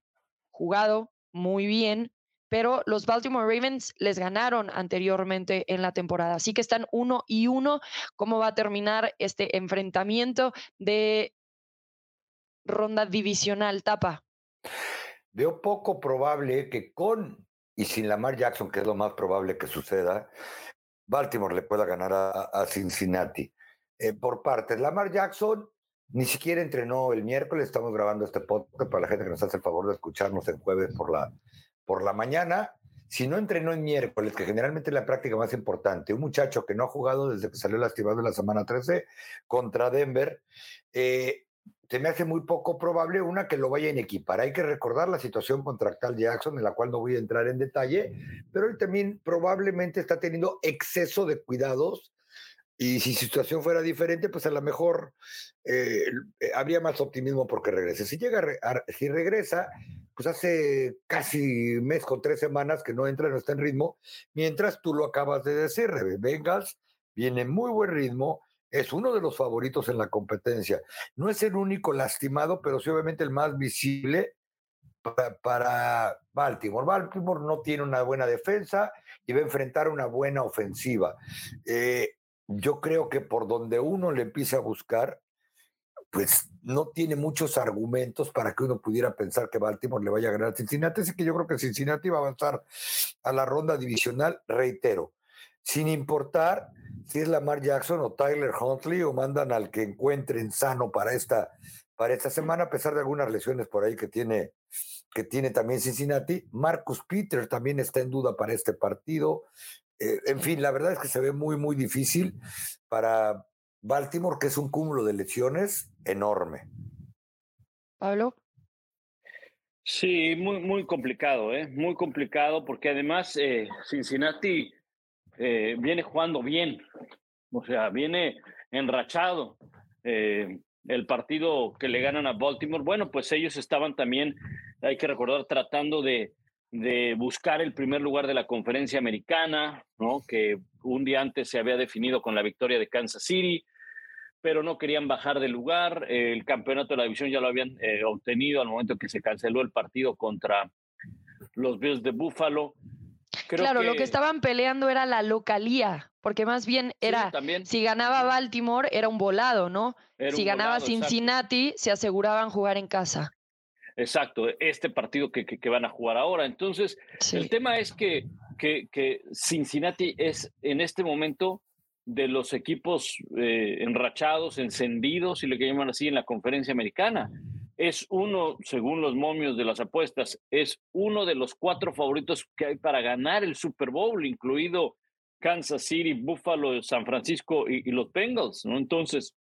jugado muy bien, pero los Baltimore Ravens les ganaron anteriormente en la temporada. Así que están uno y uno. ¿Cómo va a terminar este enfrentamiento de ronda divisional, Tapa? Veo poco probable que con y sin Lamar Jackson, que es lo más probable que suceda, Baltimore le pueda ganar a, Cincinnati. Eh, por partes, Lamar Jackson ni siquiera entrenó el miércoles, estamos grabando este podcast para la gente que nos hace el favor de escucharnos el jueves por la, por la mañana. Si no entrenó el miércoles, que generalmente es la práctica más importante, un muchacho que no ha jugado desde que salió lastimado en la semana 13 contra Denver, eh, se me hace muy poco probable una que lo vaya en equipar. Hay que recordar la situación contractual Jackson, en la cual no voy a entrar en detalle, pero él también probablemente está teniendo exceso de cuidados y si situación fuera diferente, pues a lo mejor eh, eh, habría más optimismo porque regrese. Si llega, si regresa, pues hace casi mes con tres semanas que no entra, no está en ritmo, mientras tú lo acabas de decir, Bengals viene muy buen ritmo, es uno de los favoritos en la competencia. No es el único lastimado, pero sí obviamente el más visible para, Baltimore. Baltimore no tiene una buena defensa y va a enfrentar una buena ofensiva. Eh, yo creo que por donde uno le empiece a buscar, pues no tiene muchos argumentos para que uno pudiera pensar que Baltimore le vaya a ganar a Cincinnati. Así que yo creo que Cincinnati va a avanzar a la ronda divisional, reitero, sin importar si es Lamar Jackson o Tyler Huntley o mandan al que encuentren sano para esta, para esta semana, a pesar de algunas lesiones por ahí que tiene, que tiene también Cincinnati. Marcus Peter también está en duda para este partido. Eh, en fin, la verdad es que se ve muy, muy difícil para Baltimore, que es un cúmulo de lesiones enorme. Pablo. Sí, muy, muy complicado, ¿eh? Muy complicado, porque además eh, Cincinnati eh, viene jugando bien, o sea, viene enrachado. Eh, el partido que le ganan a Baltimore, bueno, pues ellos estaban también, hay que recordar, tratando de, de buscar el primer lugar de la conferencia americana, ¿no? que un día antes se había definido con la victoria de Kansas City, pero no querían bajar de lugar. El campeonato de la división ya lo habían eh, obtenido al momento que se canceló el partido contra los Bills de Buffalo claro, lo que estaban peleando era la localía, porque más bien era, si ganaba Baltimore era un volado, ¿no? si ganaba Cincinnati, se aseguraban jugar en casa. Exacto, este partido que, que, van a jugar ahora. Entonces, el tema es que, que, que, Cincinnati es en este momento de los equipos eh, enrachados, encendidos, si lo que llaman así, en la conferencia americana es uno, según los momios de las apuestas, es uno de los cuatro favoritos que hay para ganar el Super Bowl, incluido Kansas City, Buffalo, San Francisco y, los Bengals, ¿no? Entonces,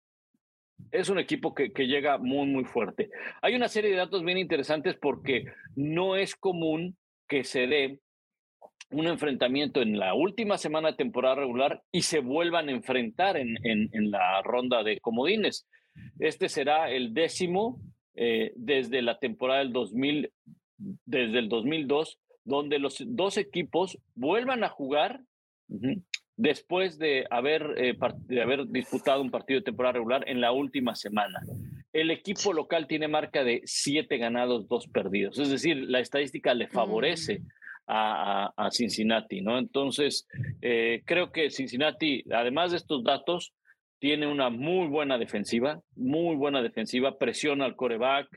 es un equipo que, llega muy, muy fuerte. Hay una serie de datos bien interesantes porque no es común que se dé un enfrentamiento en la última semana de temporada regular y se vuelvan a enfrentar en, en, en la ronda de comodines. Este será el décimo eh, desde la temporada del 2000, desde el 2002, donde los dos equipos vuelvan a jugar después de haber, eh, de haber disputado un partido de temporada regular en la última semana. El equipo local tiene marca de siete ganados, dos perdidos. Es decir, la estadística le favorece mm. a, Cincinnati, ¿no? Entonces, eh, creo que Cincinnati, además de estos datos, tiene una muy buena defensiva, muy buena defensiva, presiona al coreback.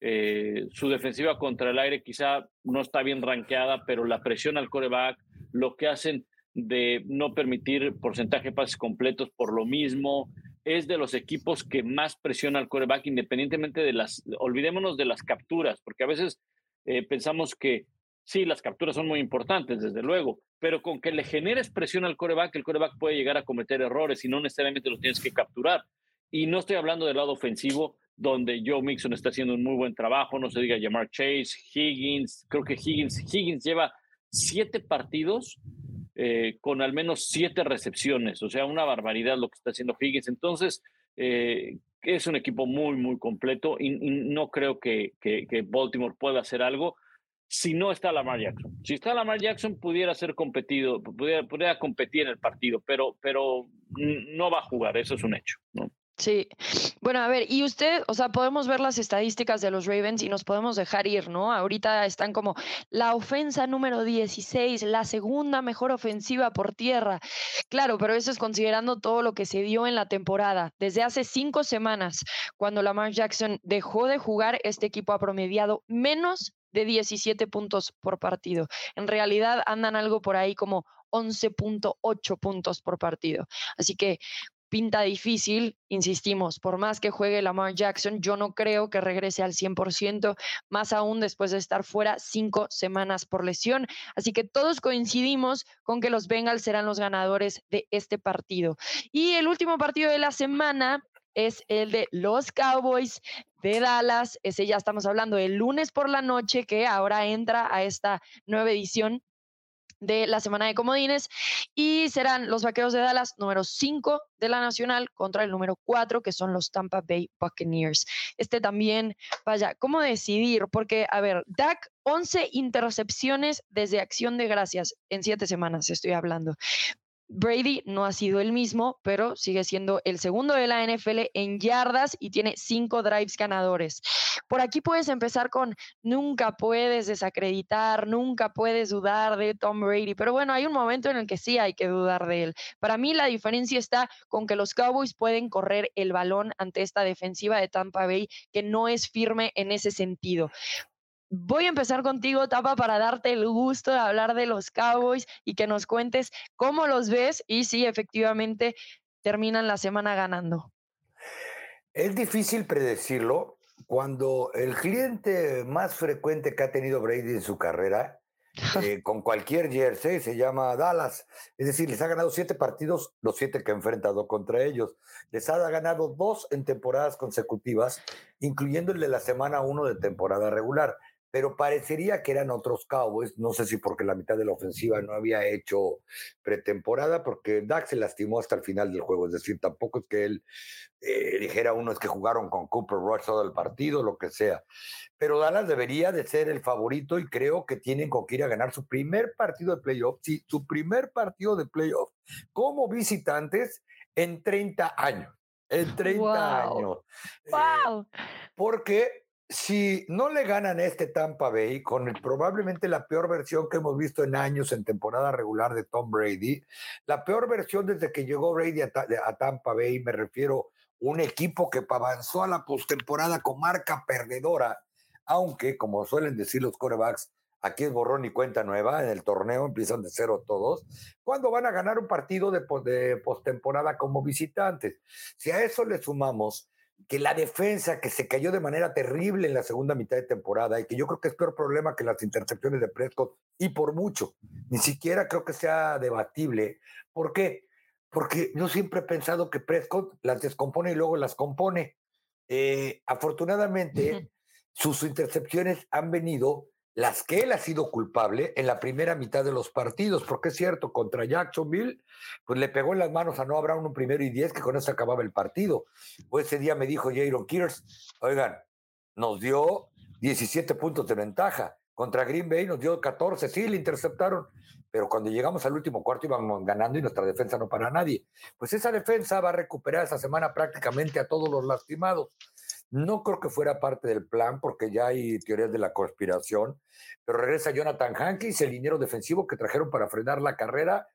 Eh, su defensiva contra el aire quizá no está bien rankeada, pero la presión al coreback, lo que hacen de no permitir porcentaje de pases completos por lo mismo. Es de los equipos que más presiona al coreback, independientemente de las, olvidémonos de las capturas, porque a veces eh, pensamos que sí, las capturas son muy importantes, desde luego, pero con que le generes presión al coreback, el coreback puede llegar a cometer errores y no necesariamente los tienes que capturar. Y no estoy hablando del lado ofensivo, donde Joe Mixon está haciendo un muy buen trabajo, no se diga llamar Chase, Higgins, creo que Higgins, Higgins lleva siete partidos eh, con al menos siete recepciones, o sea, una barbaridad lo que está haciendo Higgins. Entonces, eh, es un equipo muy, muy completo y, no creo que, que, Baltimore pueda hacer algo si no está Lamar Jackson. Si está Lamar Jackson, pudiera ser competido, pudiera, competir en el partido, pero, pero no va a jugar, eso es un hecho. Sí, bueno, a ver, y usted, o sea, podemos ver las estadísticas de los Ravens y nos podemos dejar ir, ¿no? Ahorita están como la ofensa número 16, la segunda mejor ofensiva por tierra. Claro, pero eso es considerando todo lo que se dio en la temporada. Desde hace cinco semanas, cuando Lamar Jackson dejó de jugar, este equipo ha promediado menos de 17 puntos por partido. En realidad andan algo por ahí como 11.8 puntos por partido. Así que pinta difícil, insistimos, por más que juegue Lamar Jackson, yo no creo que regrese al 100%, más aún después de estar fuera cinco semanas por lesión. Así que todos coincidimos con que los Bengals serán los ganadores de este partido. Y el último partido de la semana es el de los Cowboys de Dallas. Ese ya estamos hablando del lunes por la noche, que ahora entra a esta nueva edición de la semana de comodines y serán los Vaqueros de Dallas número 5 de la Nacional contra el número 4 que son los Tampa Bay Buccaneers. Este también, vaya, ¿cómo decidir? Porque, a ver, Dak 11 intercepciones desde acción de gracias en 7 semanas, estoy hablando. Brady no ha sido el mismo, pero sigue siendo el segundo de la NFL en yardas y tiene cinco drives ganadores. Por aquí puedes empezar con nunca puedes desacreditar, nunca puedes dudar de Tom Brady, pero bueno, hay un momento en el que sí hay que dudar de él. Para mí la diferencia está con que los Cowboys pueden correr el balón ante esta defensiva de Tampa Bay que no es firme en ese sentido. Voy a empezar contigo, Tapa, para darte el gusto de hablar de los Cowboys y que nos cuentes cómo los ves y si efectivamente terminan la semana ganando. Es difícil predecirlo cuando el cliente más frecuente que ha tenido Brady en su carrera, eh, con cualquier jersey, se llama Dallas. Es decir, les ha ganado siete partidos, los siete que ha enfrentado contra ellos. Les ha ganado dos en temporadas consecutivas, incluyendo el de la semana uno de temporada regular pero parecería que eran otros Cowboys, no sé si porque la mitad de la ofensiva no había hecho pretemporada, porque Dak se lastimó hasta el final del juego, es decir, tampoco es que él eh, dijera uno es que jugaron con Cooper Rush todo el partido, lo que sea, pero Dallas debería de ser el favorito y creo que tienen con que ir a ganar su primer partido de playoff, sí, su primer partido de playoff como visitantes en 30 años, en 30 años. ¡Wow! Eh, porque si no le ganan este Tampa Bay con probablemente la peor versión que hemos visto en años en temporada regular de Tom Brady, la peor versión desde que llegó Brady a, Tampa Bay, me refiero un equipo que avanzó a la postemporada con marca perdedora, aunque como suelen decir los corebacks, aquí es borrón y cuenta nueva, en el torneo empiezan de cero todos, cuando van a ganar un partido de, de postemporada como visitantes. Si a eso le sumamos que la defensa que se cayó de manera terrible en la segunda mitad de temporada y que yo creo que es peor problema que las intercepciones de Prescott y por mucho, ni siquiera creo que sea debatible. ¿Por qué? Porque yo siempre he pensado que Prescott las descompone y luego las compone. Eh, afortunadamente, sus intercepciones han venido las que él ha sido culpable en la primera mitad de los partidos, porque es cierto, contra Jacksonville, pues le pegó en las manos a no habrá un primero y diez, que con eso acababa el partido. O ese día me dijo Jaron Kears, oigan, nos dio 17 puntos de ventaja. Contra Green Bay nos dio 14, sí, le interceptaron, pero cuando llegamos al último cuarto íbamos ganando y nuestra defensa no para nadie. Pues esa defensa va a recuperar esta semana prácticamente a todos los lastimados. No creo que fuera parte del plan porque ya hay teorías de la conspiración, pero regresa Jonathan Hankins, el liniero defensivo que trajeron para frenar la carrera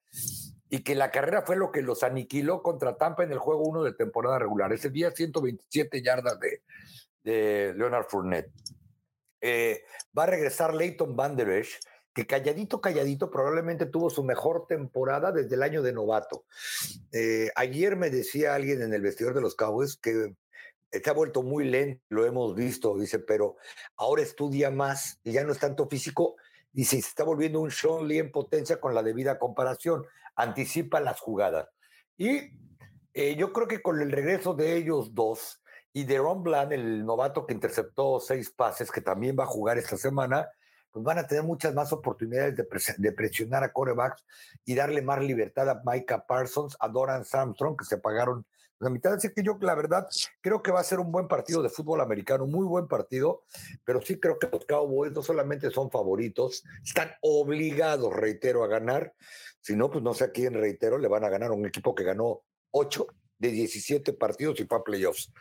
y que la carrera fue lo que los aniquiló contra Tampa en el juego 1 de temporada regular. Ese día 127 yardas de, Leonard Fournette. Eh, va a regresar Leighton Van Der que calladito, calladito, probablemente tuvo su mejor temporada desde el año de novato. Eh, ayer me decía alguien en el vestidor de los Cowboys que se ha vuelto muy lento, lo hemos visto, dice, pero ahora estudia más y ya no es tanto físico, dice, se está volviendo un Sean Lee en potencia con la debida comparación, anticipa las jugadas. Y eh, yo creo que con el regreso de ellos dos y de Ron Bland, el novato que interceptó seis pases, que también va a jugar esta semana, pues van a tener muchas más oportunidades de, de, presionar a corebacks y darle más libertad a Micah Parsons, a Doran Armstrong, que se pagaron la mitad. Así que yo, la verdad, creo que va a ser un buen partido de fútbol americano, muy buen partido, pero sí creo que los Cowboys no solamente son favoritos, están obligados, reitero, a ganar. Si no, pues no sé a quién, reitero, le van a ganar un equipo que ganó 8 de 17 partidos y fue a playoffs.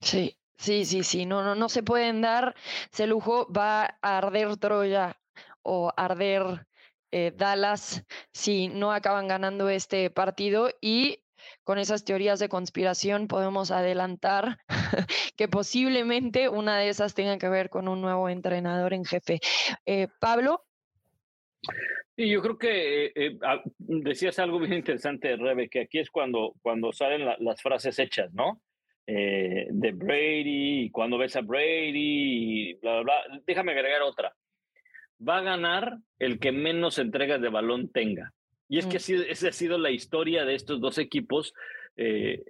Sí, sí, sí, sí, no, no, no se pueden dar ese lujo, va a arder Troya o arder eh, Dallas si no acaban ganando este partido y con esas teorías de conspiración podemos adelantar que posiblemente una de esas tenga que ver con un nuevo entrenador en jefe. Eh, Pablo. Y yo creo que eh, eh, ah, decías algo bien interesante, Rebe, que aquí es cuando, cuando salen las frases hechas, ¿no? de Brady, cuando ves a Brady, bla, bla, bla. Déjame agregar otra. Va a ganar el que menos entregas de balón tenga. Y es que mm. esa ha sido la historia de estos dos equipos eh,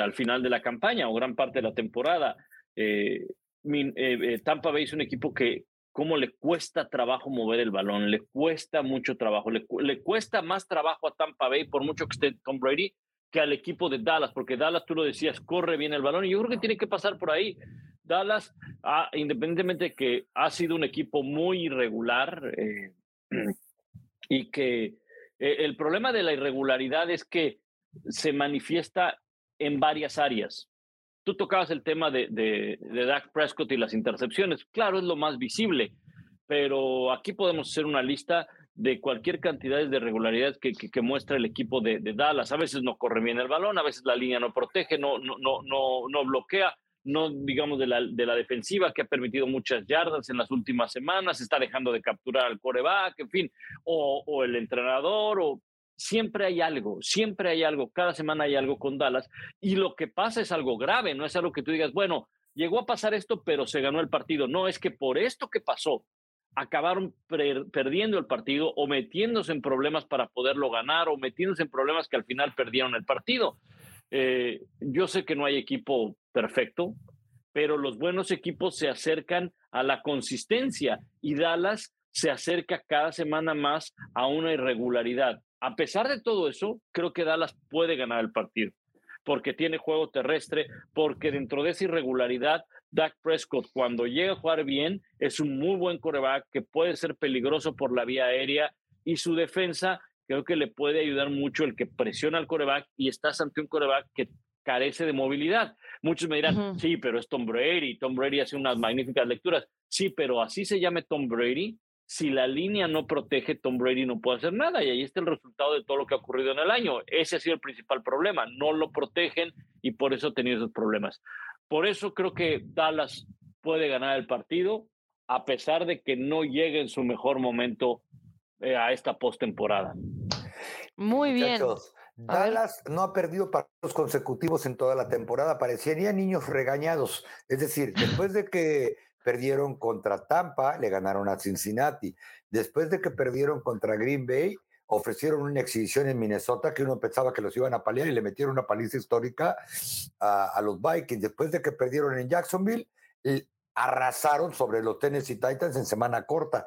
al final de la campaña o gran parte de la temporada. Eh, eh, Tampa Bay es un equipo que, cómo le cuesta trabajo mover el balón, le cuesta mucho trabajo, le, le, cuesta más trabajo a Tampa Bay, por mucho que esté Tom Brady, que al equipo de Dallas, porque Dallas, tú lo decías, corre bien el balón y yo creo que tiene que pasar por ahí. Dallas, ah, independientemente de que ha sido un equipo muy irregular y que eh, el problema de la irregularidad es que se manifiesta en varias áreas. Tú tocabas el tema de, de, Dak Prescott y las intercepciones. Claro, es lo más visible, pero aquí podemos hacer una lista de cualquier cantidad de irregularidades que, que, muestra el equipo de, de, Dallas. A veces no corre bien el balón, a veces la línea no protege, no, no, no, no, no bloquea no digamos de la, de la defensiva que ha permitido muchas yardas en las últimas semanas, está dejando de capturar al coreback, en fin, o, el entrenador, o siempre hay algo, siempre hay algo, cada semana hay algo con Dallas, y lo que pasa es algo grave, no es algo que tú digas, bueno, llegó a pasar esto, pero se ganó el partido. No, es que por esto que pasó, acabaron perdiendo el partido o metiéndose en problemas para poderlo ganar o metiéndose en problemas que al final perdieron el partido. Eh, yo sé que no hay equipo perfecto, pero los buenos equipos se acercan a la consistencia y Dallas se acerca cada semana más a una irregularidad. A pesar de todo eso, creo que Dallas puede ganar el partido, porque tiene juego terrestre, porque dentro de esa irregularidad, Dak Prescott cuando llega a jugar bien es un muy buen coreback que puede ser peligroso por la vía aérea y su defensa creo que le puede ayudar mucho el que presiona al coreback y estás ante un coreback que carece de movilidad. Muchos me dirán, sí, pero es Tom Brady, Tom Brady hace unas magníficas lecturas. Sí, pero así se llame Tom Brady, si la línea no protege, Tom Brady no puede hacer nada y ahí está el resultado de todo lo que ha ocurrido en el año. Ese ha sido el principal problema, no lo protegen y por eso ha tenido esos problemas. Por eso creo que Dallas puede ganar el partido, a pesar de que no llegue en su mejor momento eh, a esta postemporada. Muy bien. Dallas no ha perdido partidos consecutivos en toda la temporada. Parecerían niños regañados. Es decir, después de que perdieron contra Tampa, le ganaron a Cincinnati. Después de que perdieron contra Green Bay, ofrecieron una exhibición en Minnesota que uno pensaba que los iban a paliar y le metieron una paliza histórica a, los Vikings. Después de que perdieron en Jacksonville, arrasaron sobre los Tennessee Titans en semana corta.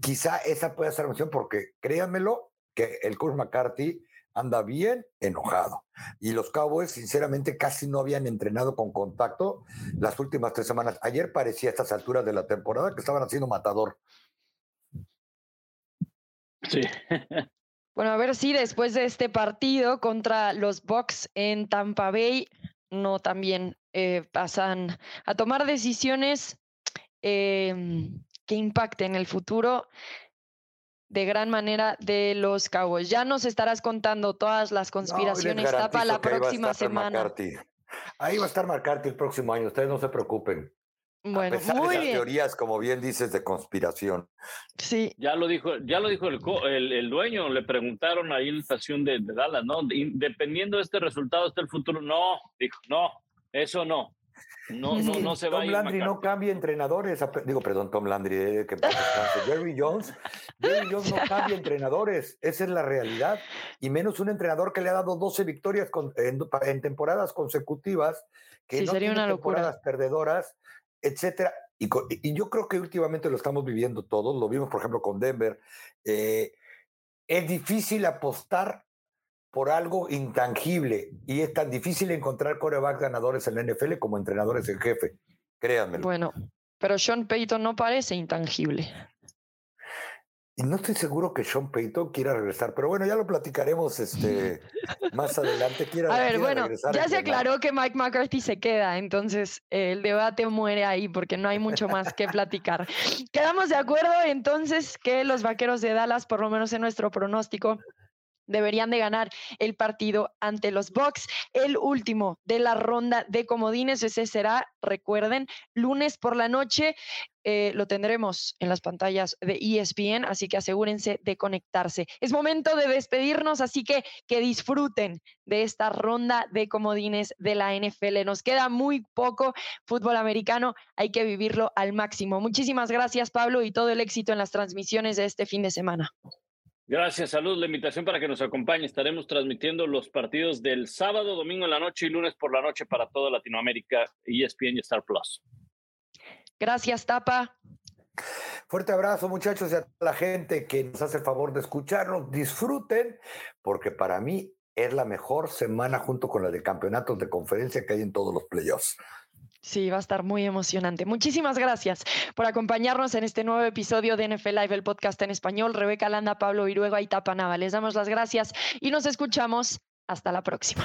Quizá esa pueda ser la opción porque créanmelo que el Kurt McCarthy anda bien enojado. Y los Cowboys, sinceramente, casi no habían entrenado con contacto las últimas tres semanas. Ayer parecía a estas alturas de la temporada que estaban haciendo matador. Sí. Bueno, a ver si después de este partido contra los Bucks en Tampa Bay no también eh, pasan a tomar decisiones em, que impacten el futuro de gran manera de los Cowboys. Ya nos estarás contando todas las conspiraciones, tapa la próxima semana. Ahí va a estar McCarthy el próximo año, ustedes no se preocupen. Bueno, a muy bien. teorías, como bien dices, de conspiración. Sí. Ya lo dijo, ya lo dijo el, el, dueño, le preguntaron ahí en la estación de, de Dallas, ¿no? Dependiendo de este resultado, está el futuro. No, dijo, no, eso no. No, no, no se va Tom Landry no cambia entrenadores. Digo, perdón, Tom Landry, eh, que Jerry Jones. Jerry Jones no cambia entrenadores. Esa es la realidad. Y menos un entrenador que le ha dado 12 victorias en, temporadas consecutivas, que no sería una temporadas perdedoras, etcétera. Y, y, yo creo que últimamente lo estamos viviendo todos. Lo vimos, por ejemplo, con Denver. Eh, es difícil apostar por algo intangible y es tan difícil encontrar corebacks ganadores en la NFL como entrenadores en jefe, créanme. Bueno, pero Sean Payton no parece intangible. Y no estoy seguro que Sean Payton quiera regresar, pero bueno, ya lo platicaremos este, más adelante. a ver, bueno, ya se aclaró que Mike McCarthy se queda, entonces eh, el debate muere ahí porque no hay mucho más que platicar. Quedamos de acuerdo entonces que los vaqueros de Dallas, por lo menos en nuestro pronóstico, deberían de ganar el partido ante los Bucks. El último de la ronda de comodines, ese será, recuerden, lunes por la noche. Eh, lo tendremos en las pantallas de ESPN, así que asegúrense de conectarse. Es momento de despedirnos, así que que disfruten de esta ronda de comodines de la NFL. Nos queda muy poco fútbol americano, hay que vivirlo al máximo. Muchísimas gracias, Pablo, y todo el éxito en las transmisiones de este fin de semana. Gracias, salud. La invitación para que nos acompañe. Estaremos transmitiendo los partidos del sábado, domingo en la noche y lunes por la noche para toda Latinoamérica, ESPN y Star Plus. Gracias, Tapa. Fuerte abrazo, muchachos, y a la gente que nos hace el favor de escucharnos. Disfruten, porque para mí es la mejor semana junto con la de campeonatos de conferencia que hay en todos los playoffs. Sí, va a estar muy emocionante. Muchísimas gracias por acompañarnos en este nuevo episodio de NFL Live, el podcast en español. Rebeca Landa, Pablo Viruega y Tapa Nava. Les damos las gracias y nos escuchamos. Hasta la próxima.